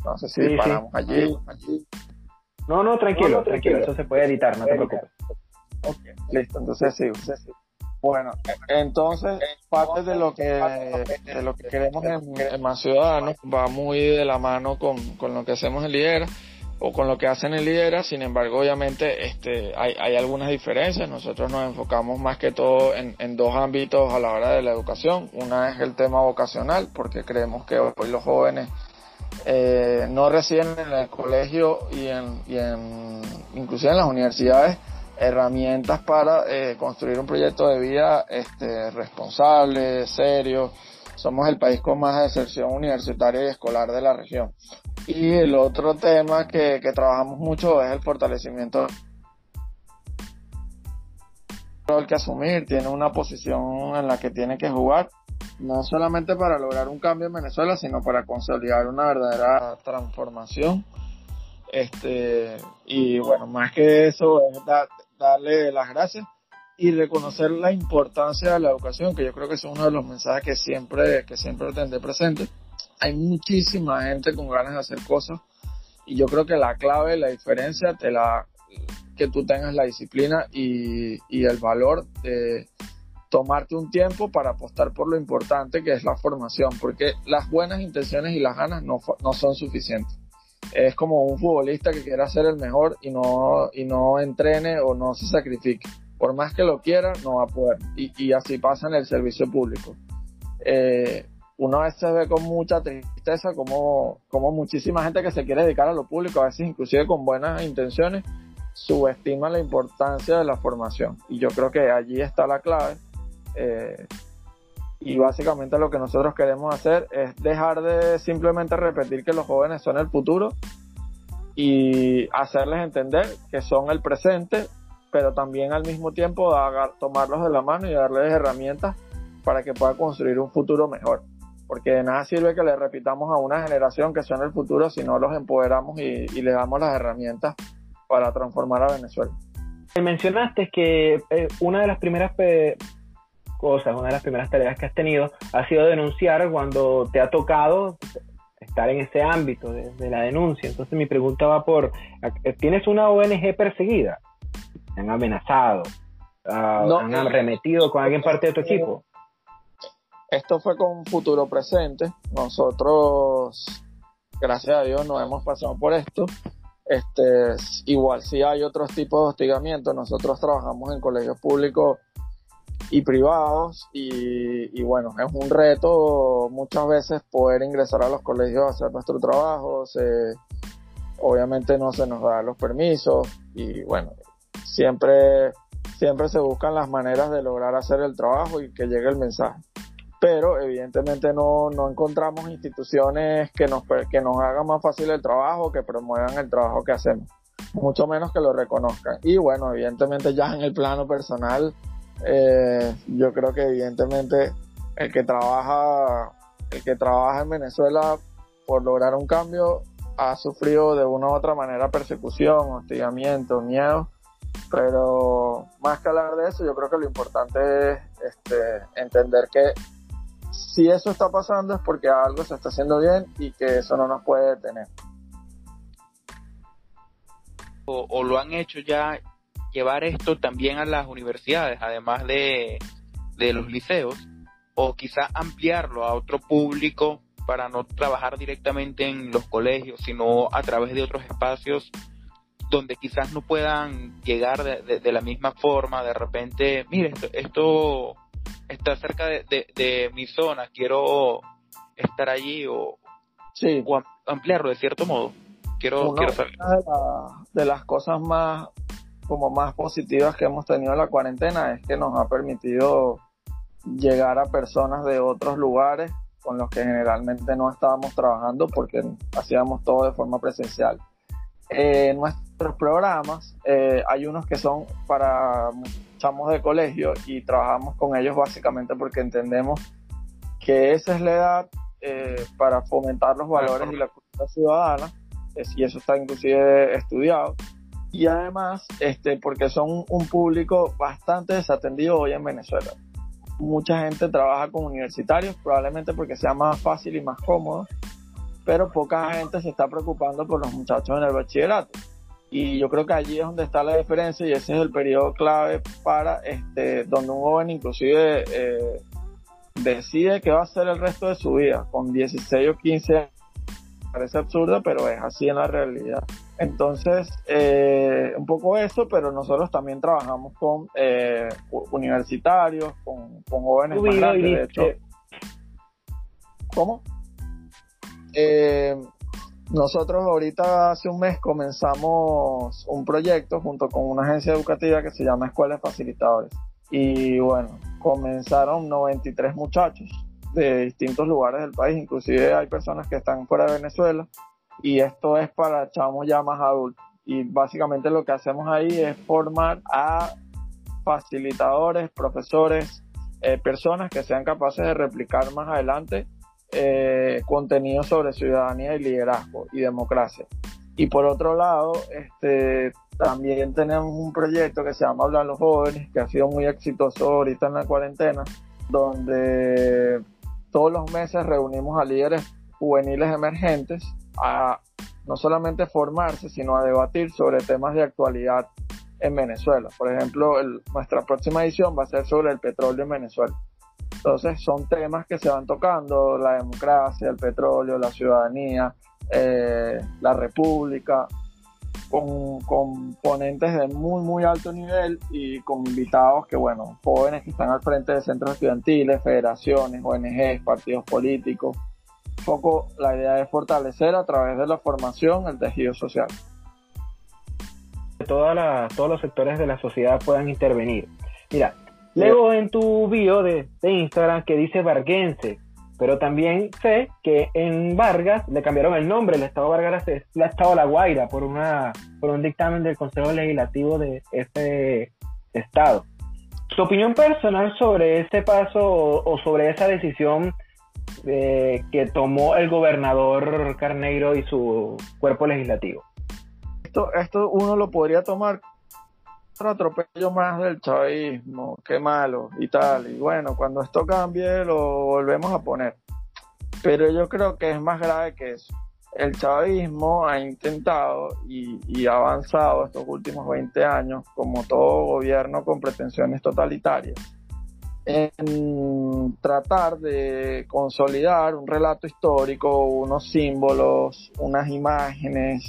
No sé si Sí, paramos sí. allí, allí. No, no, tranquilo, No, no, tranquilo, tranquilo. eso se puede editar, no te preocupes. Listo, entonces sí. Bueno, entonces parte de lo que de lo que queremos en, en Más Ciudadanos va muy de la mano con, con lo que hacemos en Lidera o con lo que hacen en Lidera, sin embargo obviamente este hay, hay algunas diferencias, nosotros nos enfocamos más que todo en, en dos ámbitos a la hora de la educación, una es el tema vocacional, porque creemos que hoy los jóvenes eh, no reciben en el colegio y en, y en inclusive en las universidades herramientas para eh, construir un proyecto de vida este, responsable, serio. Somos el país con más deserción universitaria y escolar de la región. Y el otro tema que, que trabajamos mucho es el fortalecimiento rol que asumir, tiene una posición en la que tiene que jugar, no solamente para lograr un cambio en Venezuela, sino para consolidar una verdadera transformación. Este, y bueno, más que eso es da- darle las gracias y reconocer la importancia de la educación, que yo creo que es uno de los mensajes que siempre, que siempre tendré presente. Hay muchísima gente con ganas de hacer cosas y yo creo que la clave, la diferencia, te la, que tú tengas la disciplina y, y el valor de tomarte un tiempo para apostar por lo importante que es la formación, porque las buenas intenciones y las ganas no, no son suficientes. Es como un futbolista que quiera ser el mejor y no, y no entrene o no se sacrifique. Por más que lo quiera, no va a poder. Y, y así pasa en el servicio público. Eh, uno a veces ve con mucha tristeza como, como muchísima gente que se quiere dedicar a lo público, a veces inclusive con buenas intenciones, subestima la importancia de la formación. Y yo creo que allí está la clave. Eh, y básicamente lo que nosotros queremos hacer es dejar de simplemente repetir que los jóvenes son el futuro y hacerles entender que son el presente, pero también al mismo tiempo tomarlos de la mano y darles herramientas para que puedan construir un futuro mejor. Porque de nada sirve que le repitamos a una generación que son el futuro si no los empoderamos y, y les damos las herramientas para transformar a Venezuela. Mencionaste que eh, una de las primeras cosas, una de las primeras tareas que has tenido ha sido denunciar cuando te ha tocado estar en ese ámbito de, de la denuncia. Entonces mi pregunta va por, eh, ¿tienes una ONG perseguida? ¿Te han amenazado? No. ¿Han arremetido con alguien parte de tu equipo? Esto fue con futuro presente. Nosotros, gracias a Dios, no hemos pasado por esto. Este, igual si hay otros tipos de hostigamiento. Nosotros trabajamos en colegios públicos y privados y, bueno, es un reto muchas veces poder ingresar a los colegios a hacer nuestro trabajo, obviamente no se nos dan los permisos y bueno, siempre, siempre se buscan las maneras de lograr hacer el trabajo y que llegue el mensaje. Pero evidentemente no, no encontramos instituciones que nos, que nos hagan más fácil el trabajo, que promuevan el trabajo que hacemos, mucho menos que lo reconozcan. Y bueno, evidentemente ya en el plano personal, eh, yo creo que evidentemente el que trabaja, el que trabaja en Venezuela por lograr un cambio ha sufrido de una u otra manera persecución, hostigamiento, miedo, pero más que hablar de eso, yo creo que lo importante es este, entender que si eso está pasando es porque algo se está haciendo bien y que eso no nos puede detener. O, lo han hecho ya llevar esto también a las universidades, además de, de los liceos, o quizá ampliarlo a otro público para no trabajar directamente en los colegios, sino a través de otros espacios donde quizás no puedan llegar de, de, la misma forma, de repente, mire, esto, esto está cerca de, de, mi zona, quiero estar allí o, sí. o ampliarlo de cierto modo. Quiero, una, quiero saber. Una de, la, de las cosas más como más positivas que hemos tenido en la cuarentena es que nos ha permitido llegar a personas de otros lugares con los que generalmente no estábamos trabajando porque hacíamos todo de forma presencial. Eh, nuestros programas, eh, hay unos que son para chamos de colegio y trabajamos con ellos básicamente porque entendemos que esa es la edad eh, para fomentar los valores y la cultura ciudadana, y eso está inclusive estudiado, y además este, porque son un público bastante desatendido hoy en Venezuela. Mucha gente trabaja con universitarios, probablemente porque sea más fácil y más cómodo, pero poca gente se está preocupando por los muchachos en el bachillerato. Y yo creo que allí es donde está la diferencia y ese es el periodo clave para este, donde un joven inclusive eh, decide qué va a hacer el resto de su vida, con 16 o 15 años. Parece absurdo, pero es así en la realidad. Entonces, eh, un poco eso, pero nosotros también trabajamos con eh, universitarios, con, con jóvenes más grandes, de hecho. ¿Cómo? Eh, nosotros ahorita hace un mes comenzamos un proyecto junto con una agencia educativa que se llama Escuelas Facilitadores. Y bueno, comenzaron 93 muchachos de distintos lugares del país, inclusive hay personas que están fuera de Venezuela y esto es para chamos ya más adultos. Y básicamente lo que hacemos ahí es formar a facilitadores, profesores, eh, personas que sean capaces de replicar más adelante eh, contenido sobre ciudadanía y liderazgo y democracia. Y por otro lado, este, también tenemos un proyecto que se llama Hablar los Jóvenes, que ha sido muy exitoso ahorita en la cuarentena, donde todos los meses reunimos a líderes juveniles emergentes a no solamente formarse, sino a debatir sobre temas de actualidad en Venezuela. Por ejemplo, nuestra próxima edición va a ser sobre el petróleo en Venezuela. Entonces son temas que se van tocando, la democracia, el petróleo, la ciudadanía, eh, la república, con, con ponentes de muy, muy alto nivel y con invitados que, bueno, jóvenes que están al frente de centros estudiantiles, federaciones, ONGs, partidos políticos, poco la idea es fortalecer a través de la formación el tejido social. Toda la, todos los sectores de la sociedad puedan intervenir. Mira, leo en tu bio de, de Instagram que dice Varguense, pero también sé que en Vargas le cambiaron el nombre, el Estado Vargas es el Estado La Guaira por, una, por un dictamen del Consejo Legislativo de ese Estado. ¿Tu opinión personal sobre ese paso o, o sobre esa decisión eh, que tomó el gobernador Carneiro y su cuerpo legislativo. Esto, esto uno lo podría tomar otro atropello más del chavismo, qué malo y tal. Y bueno, cuando esto cambie lo volvemos a poner. Pero yo creo que es más grave que eso. El chavismo ha intentado y, y ha avanzado estos últimos 20 años, como todo gobierno con pretensiones totalitarias, en tratar de consolidar un relato histórico, unos símbolos, unas imágenes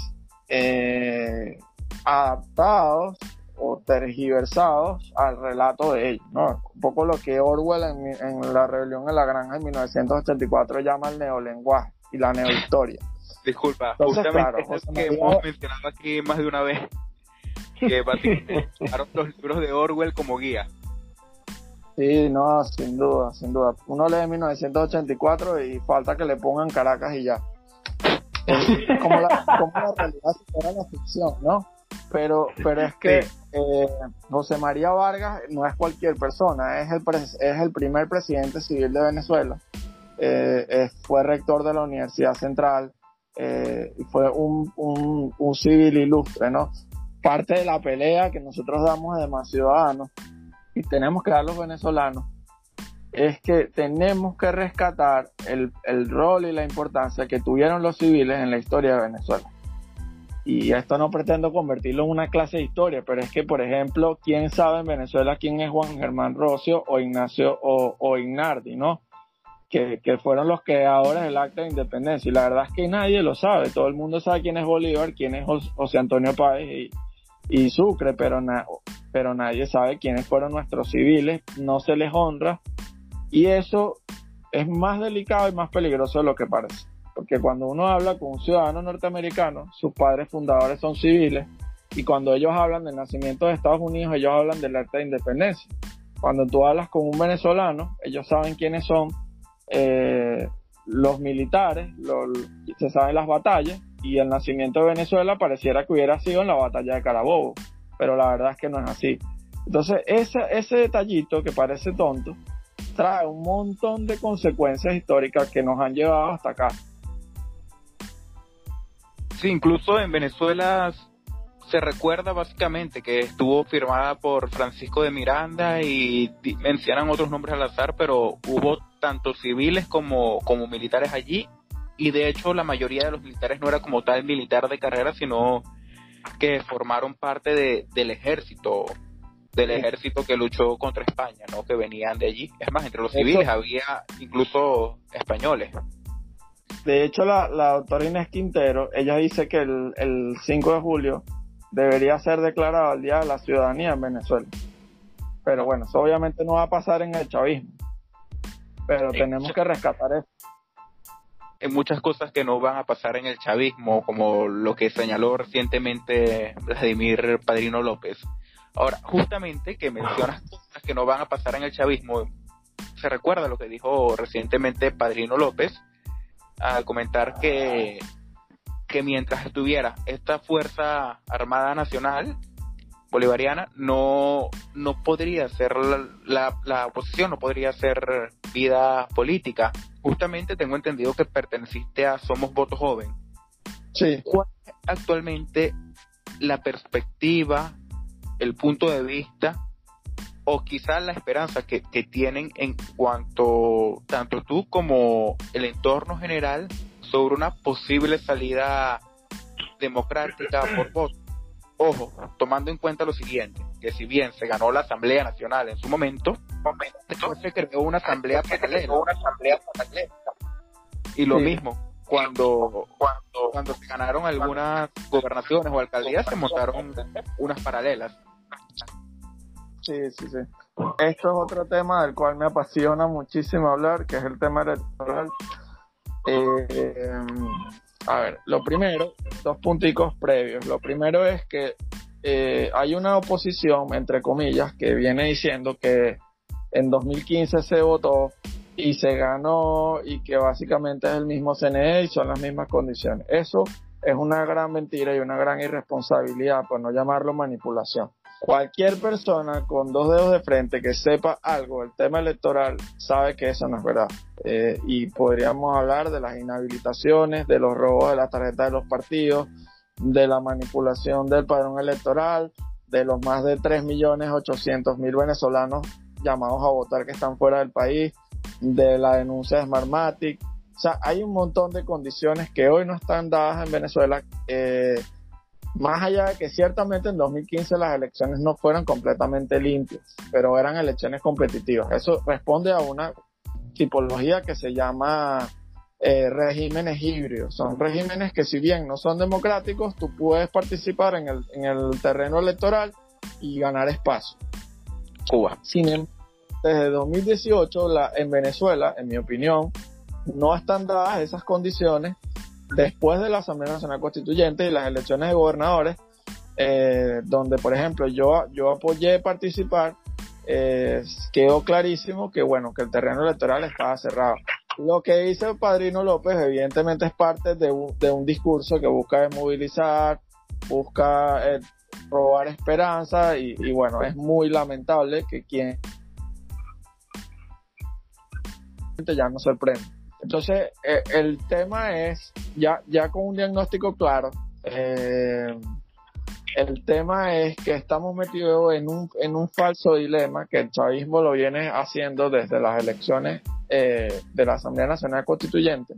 eh, adaptados o tergiversados al relato de ellos, ¿no? Un poco lo que Orwell en, en La rebelión en la granja en 1984 llama el neolenguaje y la neohistoria. Disculpa, Entonces, justamente claro, es que hemos mencionado aquí más de una vez, <laughs> que los libros de Orwell como guía. Sí, no, sin duda, sin duda. Uno lee 1984 y falta que le pongan Caracas y ya. <laughs> Es como la, como la realidad supera la ficción, ¿no? Pero, pero es que eh, José María Vargas no es cualquier persona, es el, es el primer presidente civil de Venezuela. Eh, fue rector de la Universidad Central eh, fue un, un, civil ilustre, ¿no? Parte de la pelea que nosotros damos de demás ciudadanos y tenemos que dar los venezolanos es que tenemos que rescatar el, el rol y la importancia que tuvieron los civiles en la historia de Venezuela. Y esto no pretendo convertirlo en una clase de historia, pero es que, por ejemplo, ¿quién sabe en Venezuela quién es Juan Germán Rocio o Ignacio o, Ignardi, no? Que, que fueron los creadores del acta de independencia. Y la verdad es que nadie lo sabe. Todo el mundo sabe quién es Bolívar, quién es Jos- José Antonio Páez y, y Sucre, pero, pero nadie sabe quiénes fueron nuestros civiles. No se les honra. Y eso es más delicado y más peligroso de lo que parece. Porque cuando uno habla con un ciudadano norteamericano, sus padres fundadores son civiles, y cuando ellos hablan del nacimiento de Estados Unidos, ellos hablan del acta de independencia. Cuando tú hablas con un venezolano, ellos saben quiénes son eh, los militares, se saben las batallas, y el nacimiento de Venezuela pareciera que hubiera sido en la batalla de Carabobo, pero la verdad es que no es así. Entonces, ese, ese detallito que parece tonto, trae un montón de consecuencias históricas que nos han llevado hasta acá. Sí, incluso en Venezuela se recuerda básicamente que estuvo firmada por Francisco de Miranda y mencionan otros nombres al azar, pero hubo tanto civiles como, como militares allí y de hecho la mayoría de los militares no era como tal militar de carrera, sino que formaron parte de, del ejército, del ejército que luchó contra España, ¿no? Que venían de allí. Es más, entre los Eso- civiles había incluso españoles. De hecho, la, la doctora Inés Quintero, ella dice que el, el 5 de julio debería ser declarado el Día de la Ciudadanía en Venezuela. Pero bueno, eso obviamente no va a pasar en el chavismo. Pero tenemos que rescatar eso. en muchas cosas que no van a pasar en el chavismo, como lo que señaló recientemente Vladimir Padrino López. Ahora, justamente que mencionas cosas que no van a pasar en el chavismo, se recuerda lo que dijo recientemente Padrino López al comentar que, que mientras estuviera esta Fuerza Armada Nacional bolivariana, no, no podría ser la, la, la oposición, no podría ser vida política. Justamente tengo entendido que perteneciste a Somos Voto Joven. Sí. ¿Cuál es actualmente la perspectiva, el punto de vista o quizás la esperanza que, que tienen en cuanto tanto tú como el entorno general sobre una posible salida democrática por voto? Ojo, tomando en cuenta lo siguiente, que si bien se ganó la Asamblea Nacional en su momento, después se creó una asamblea paralela. Y lo Sí. mismo, cuando, cuando, cuando se ganaron algunas gobernaciones o alcaldías, se montaron unas paralelas. Sí, sí, sí. Esto es otro tema del cual me apasiona muchísimo hablar, que es el tema electoral. Eh, a ver, lo primero, dos punticos previos. Lo primero es que eh, hay una oposición, entre comillas, que viene diciendo que en 2015 se votó y se ganó y que básicamente es el mismo CNE y son las mismas condiciones. Eso es una gran mentira y una gran irresponsabilidad, por no llamarlo manipulación. Cualquier persona con dos dedos de frente que sepa algo del tema electoral sabe que eso no es verdad. Eh, y podríamos hablar de las inhabilitaciones, de los robos de las tarjetas de los partidos, de la manipulación del padrón electoral, de los más de 3.800.000 venezolanos llamados a votar que están fuera del país, de la denuncia de Smartmatic. O sea, hay un montón de condiciones que hoy no están dadas en Venezuela. Eh, más allá de que ciertamente en 2015 las elecciones no fueron completamente limpias, pero eran elecciones competitivas. Eso responde a una tipología que se llama eh, regímenes híbridos. Son regímenes que si bien no son democráticos, tú puedes participar en el, en el terreno electoral y ganar espacio. Cuba. Sin em- desde 2018 la, en Venezuela, en mi opinión, no están dadas esas condiciones después de la Asamblea Nacional Constituyente y las elecciones de gobernadores, eh, donde, por ejemplo, yo, yo apoyé participar, eh, quedó clarísimo que, bueno, que el terreno electoral estaba cerrado. Lo que dice el padrino López, evidentemente, es parte de un, de un discurso que busca desmovilizar, busca eh, robar esperanza y, bueno, es muy lamentable que quien ya no sorprende. Entonces, eh, el tema es, ya, ya con un diagnóstico claro, eh, el tema es que estamos metidos en un, en un falso dilema que el chavismo lo viene haciendo desde las elecciones eh, de la Asamblea Nacional Constituyente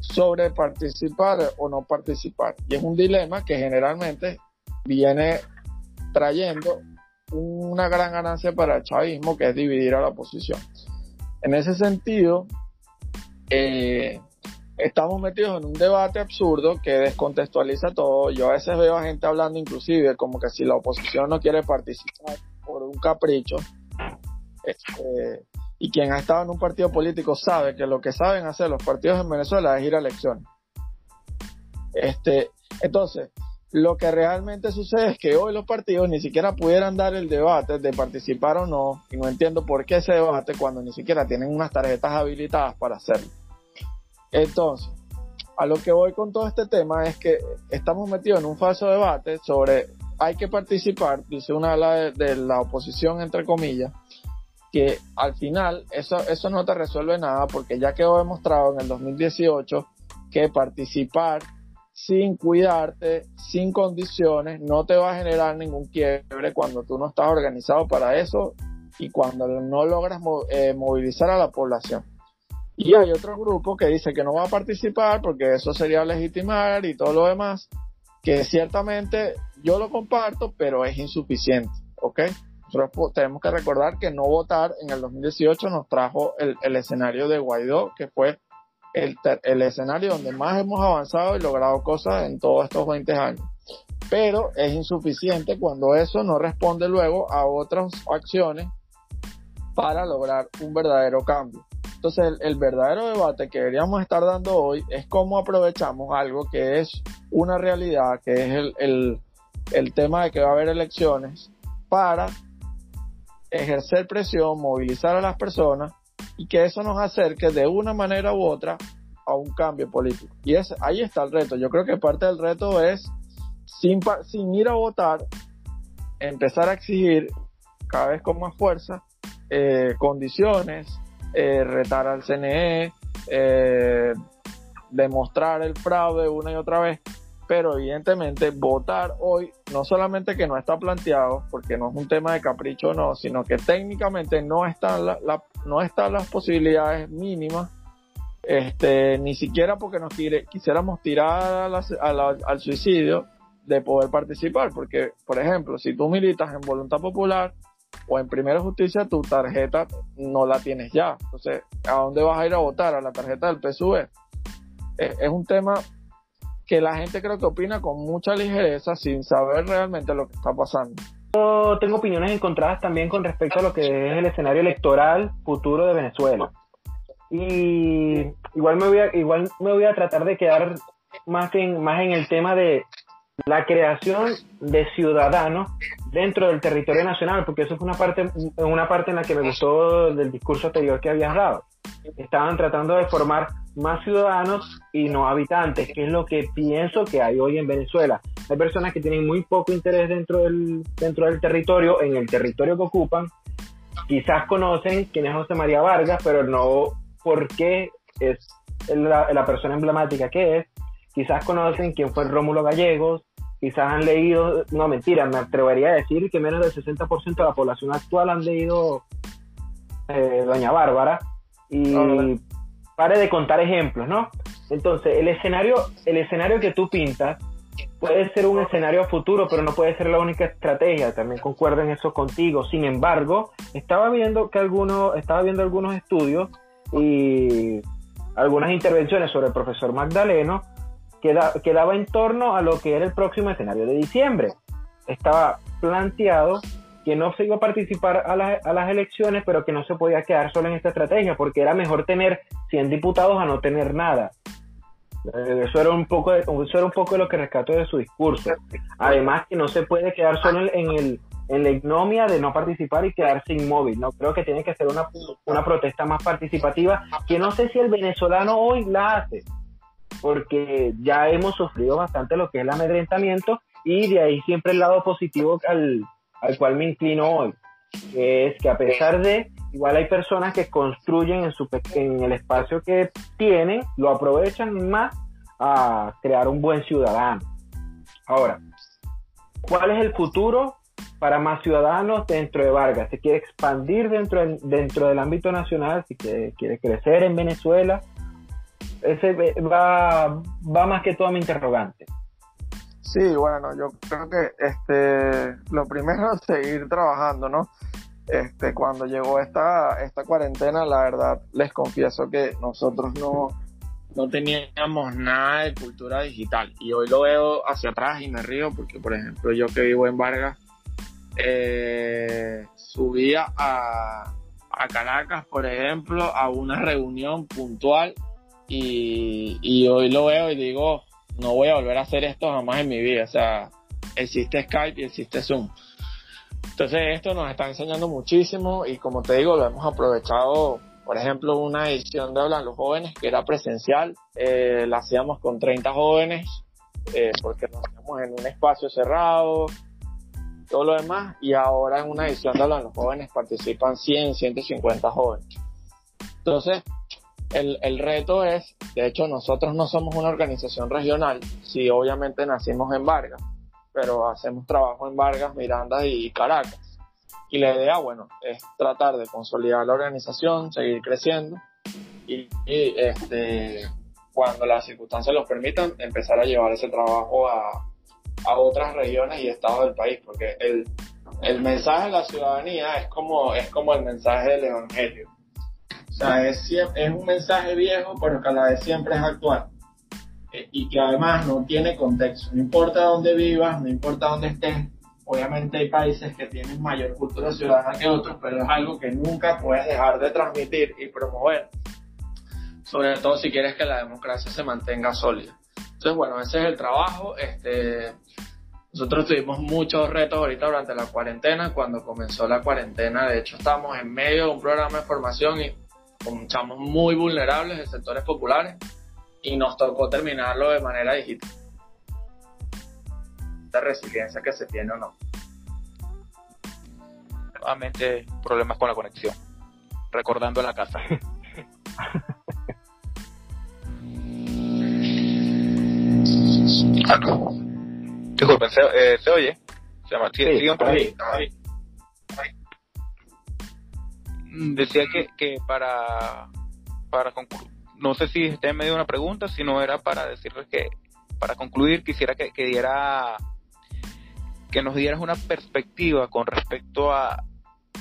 sobre participar o no participar. Y es un dilema que generalmente viene trayendo una gran ganancia para el chavismo, que es dividir a la oposición. En ese sentido, eh, estamos metidos en un debate absurdo que descontextualiza todo. Yo a veces veo a gente hablando inclusive como que si la oposición no quiere participar por un capricho, este, y quien ha estado en un partido político sabe que lo que saben hacer los partidos en Venezuela es ir a elecciones. Este, entonces, lo que realmente sucede es que hoy los partidos ni siquiera pudieran dar el debate de participar o no, y no entiendo por qué ese debate cuando ni siquiera tienen unas tarjetas habilitadas para hacerlo. Entonces, a lo que voy con todo este tema es que estamos metidos en un falso debate sobre hay que participar, dice una de la, de la oposición, entre comillas, que al final eso, eso no te resuelve nada porque ya quedó demostrado en el 2018 que participar sin cuidarte, sin condiciones, no te va a generar ningún quiebre cuando tú no estás organizado para eso y cuando no logras eh, movilizar a la población. Y hay otro grupo que dice que no va a participar porque eso sería legitimar y todo lo demás, que ciertamente yo lo comparto, pero es insuficiente, ¿ok? Nosotros tenemos que recordar que no votar en el 2018 nos trajo el, el escenario de Guaidó, que fue el, escenario donde más hemos avanzado y logrado cosas en todos estos 20 años. Pero es insuficiente cuando eso no responde luego a otras acciones para lograr un verdadero cambio. Entonces, el, el, verdadero debate que deberíamos estar dando hoy es cómo aprovechamos algo que es una realidad, que es el, el tema de que va a haber elecciones, para ejercer presión, movilizar a las personas y que eso nos acerque de una manera u otra a un cambio político. Y es, ahí está el reto. Yo creo que parte del reto es, sin, sin ir a votar, empezar a exigir cada vez con más fuerza eh, condiciones, eh, retar al CNE, eh, demostrar el fraude una y otra vez, pero evidentemente votar hoy no solamente que no está planteado, porque no es un tema de capricho no, sino que técnicamente no están la, la, no están las posibilidades mínimas, este, ni siquiera porque nos quisiéramos tirar al suicidio de poder participar, porque por ejemplo, si tú militas en Voluntad Popular o en Primera Justicia, tu tarjeta no la tienes ya. Entonces, ¿a dónde vas a ir a votar? A la tarjeta del PSUV. Es, es un tema que la gente creo que opina con mucha ligereza sin saber realmente lo que está pasando. Tengo opiniones encontradas también con respecto a lo que es el escenario electoral futuro de Venezuela. Y igual me voy a, igual me voy a tratar de quedar más en, más en el tema de la creación de ciudadanos dentro del territorio nacional, porque eso fue una parte, una parte en la que me gustó del discurso anterior que habías dado. Estaban tratando de formar más ciudadanos y no habitantes, que es lo que pienso que hay hoy en Venezuela. Hay personas que tienen muy poco interés dentro del, dentro del territorio, en el territorio que ocupan. Quizás conocen quién es José María Vargas, pero no por qué es la, la persona emblemática que es. Quizás conocen quién fue Rómulo Gallegos, quizás han leído, no mentira, me atrevería a decir que menos del 60% de la población actual han leído eh, Doña Bárbara. Y no, pare de contar ejemplos, ¿no? Entonces, el escenario, el escenario que tú pintas puede ser un escenario futuro, pero no puede ser la única estrategia. También concuerdo en eso contigo. Sin embargo, estaba viendo que algunos, estaba viendo algunos estudios y algunas intervenciones sobre el profesor Magdaleno que, da, que daba en torno a lo que era el próximo escenario de diciembre. Estaba planteado que no se iba a participar a, la- a las elecciones, pero que no se podía quedar solo en esta estrategia, porque era mejor tener 100 diputados a no tener nada. Eh, Eso era un poco de, eso era un poco de lo que rescató de su discurso. Además que no se puede quedar solo en el en la ignomia de no participar y quedarse inmóvil. No creo que tiene que ser una, una protesta más participativa, que no sé si el venezolano hoy la hace, porque ya hemos sufrido bastante lo que es el amedrentamiento y de ahí siempre el lado positivo al, al cual me inclino hoy, que es que a pesar de, igual hay personas que construyen en, su, en el espacio que tienen, lo aprovechan más a crear un buen ciudadano. Ahora, ¿cuál es el futuro para más ciudadanos dentro de Vargas? ¿Se quiere expandir dentro del, dentro del ámbito nacional? ¿Si quiere, quiere crecer en Venezuela? Ese va, va más que todo a mi interrogante. Sí, bueno, yo creo que este lo primero es seguir trabajando, ¿no? Este, cuando llegó esta, esta cuarentena, la verdad, les confieso que nosotros no, no teníamos nada de cultura digital. Y hoy lo veo hacia atrás y me río porque, por ejemplo, yo que vivo en Vargas, eh, subía a, a Caracas, por ejemplo, a una reunión puntual y, y hoy lo veo y digo, no voy a volver a hacer esto jamás en mi vida. O sea, existe Skype y existe Zoom. Entonces esto nos está enseñando muchísimo y como te digo, lo hemos aprovechado, por ejemplo, una edición de Hablan los Jóvenes que era presencial, eh, la hacíamos con 30 jóvenes eh, porque nos hacíamos en un espacio cerrado, todo lo demás, y ahora en una edición de Hablan los Jóvenes participan 100, 150 jóvenes. Entonces, el, el reto es, de hecho nosotros no somos una organización regional, sí obviamente nacimos en Vargas, pero hacemos trabajo en Vargas, Miranda y Caracas. Y la idea, bueno, es tratar de consolidar la organización, seguir creciendo y, y, este, cuando las circunstancias los permitan, empezar a llevar ese trabajo a, a otras regiones y estados del país, porque el, el mensaje de la ciudadanía es como, es como el mensaje del Evangelio. O sea, es, es un mensaje viejo, pero que a la vez siempre es actual. Eh, Y que además no tiene contexto. No importa dónde vivas, no importa dónde estés. Obviamente hay países que tienen mayor cultura ciudadana que otros, pero es algo que nunca puedes dejar de transmitir y promover. Sobre todo si quieres que la democracia se mantenga sólida. Entonces, bueno, ese es el trabajo. Este, nosotros tuvimos muchos retos ahorita durante la cuarentena. Cuando comenzó la cuarentena, de hecho, estábamos en medio de un programa de formación y con chamos muy vulnerables de sectores populares y nos tocó terminarlo de manera digital. La resiliencia que se tiene o no. Nuevamente problemas con la conexión. Recordando la casa. <laughs> Ah, no. Disculpen, ¿se, eh, ¿se oye? Se llama, sí, Sí, sigan por ahí. Ahí, Decía que, que para, para concluir, no sé si está en medio de una pregunta, sino era para decirles que, para concluir, quisiera que, que diera, que nos dieras una perspectiva con respecto a,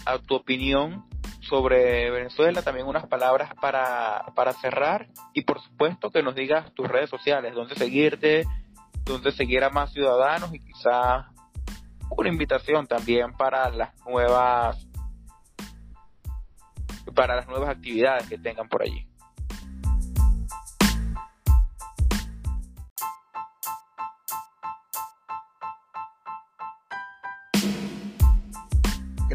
a tu opinión sobre Venezuela, también unas palabras para, para cerrar y por supuesto que nos digas tus redes sociales, dónde seguirte, dónde seguir a más ciudadanos y quizás una invitación también para las nuevas para las nuevas actividades que tengan por allí.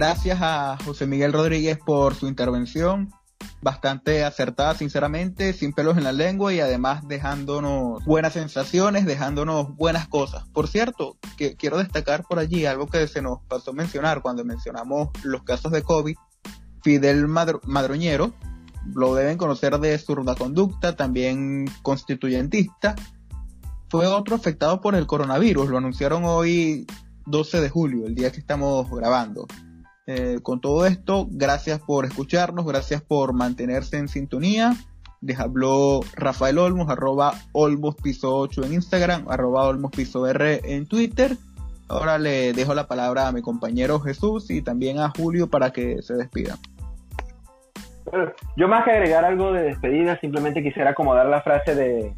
Gracias a José Miguel Rodríguez por su intervención, bastante acertada sinceramente, sin pelos en la lengua y además dejándonos buenas sensaciones, dejándonos buenas cosas. Por cierto, que quiero destacar por allí algo que se nos pasó mencionar cuando mencionamos los casos de COVID. Fidel Madro- Madroñero, lo deben conocer de zurda conducta, también constituyentista, fue otro afectado por el coronavirus, lo anunciaron hoy 12 de julio, el día que estamos grabando. Eh, con todo esto, gracias por escucharnos, gracias por mantenerse en sintonía. Les habló Rafael Olmos, arroba Olmos Piso 8 en Instagram, arroba Olmos Piso R en Twitter. Ahora le dejo la palabra a mi compañero Jesús y también a Julio para que se despidan. Bueno, Yo más que agregar algo de despedida, simplemente quisiera acomodar la frase de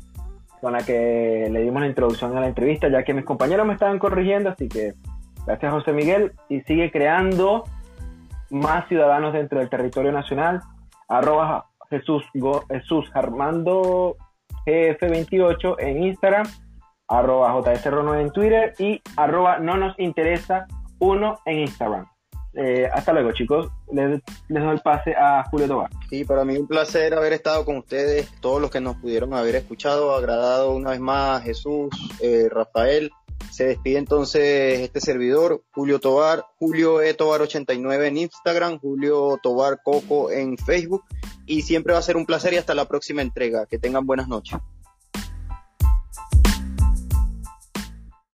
con la que le dimos la introducción a la entrevista, ya que mis compañeros me estaban corrigiendo, así que Gracias José Miguel y sigue creando más ciudadanos dentro del territorio nacional. Arroba Jesús, Jesús Armando GF28 en Instagram, arroba JSR9 en Twitter y arroba no nos interesa uno en Instagram. Eh, hasta luego, chicos. Les, les, doy el pase a Julio Tobar. Sí, para mí un placer haber estado con ustedes, todos los que nos pudieron haber escuchado. Agradado una vez más Jesús, eh, Rafael. Se despide entonces este servidor, Julio Tobar, Julio E. Tobar 89 en Instagram, Julio Tobar Coco en Facebook. Y siempre va a ser un placer y hasta la próxima entrega. Que tengan buenas noches.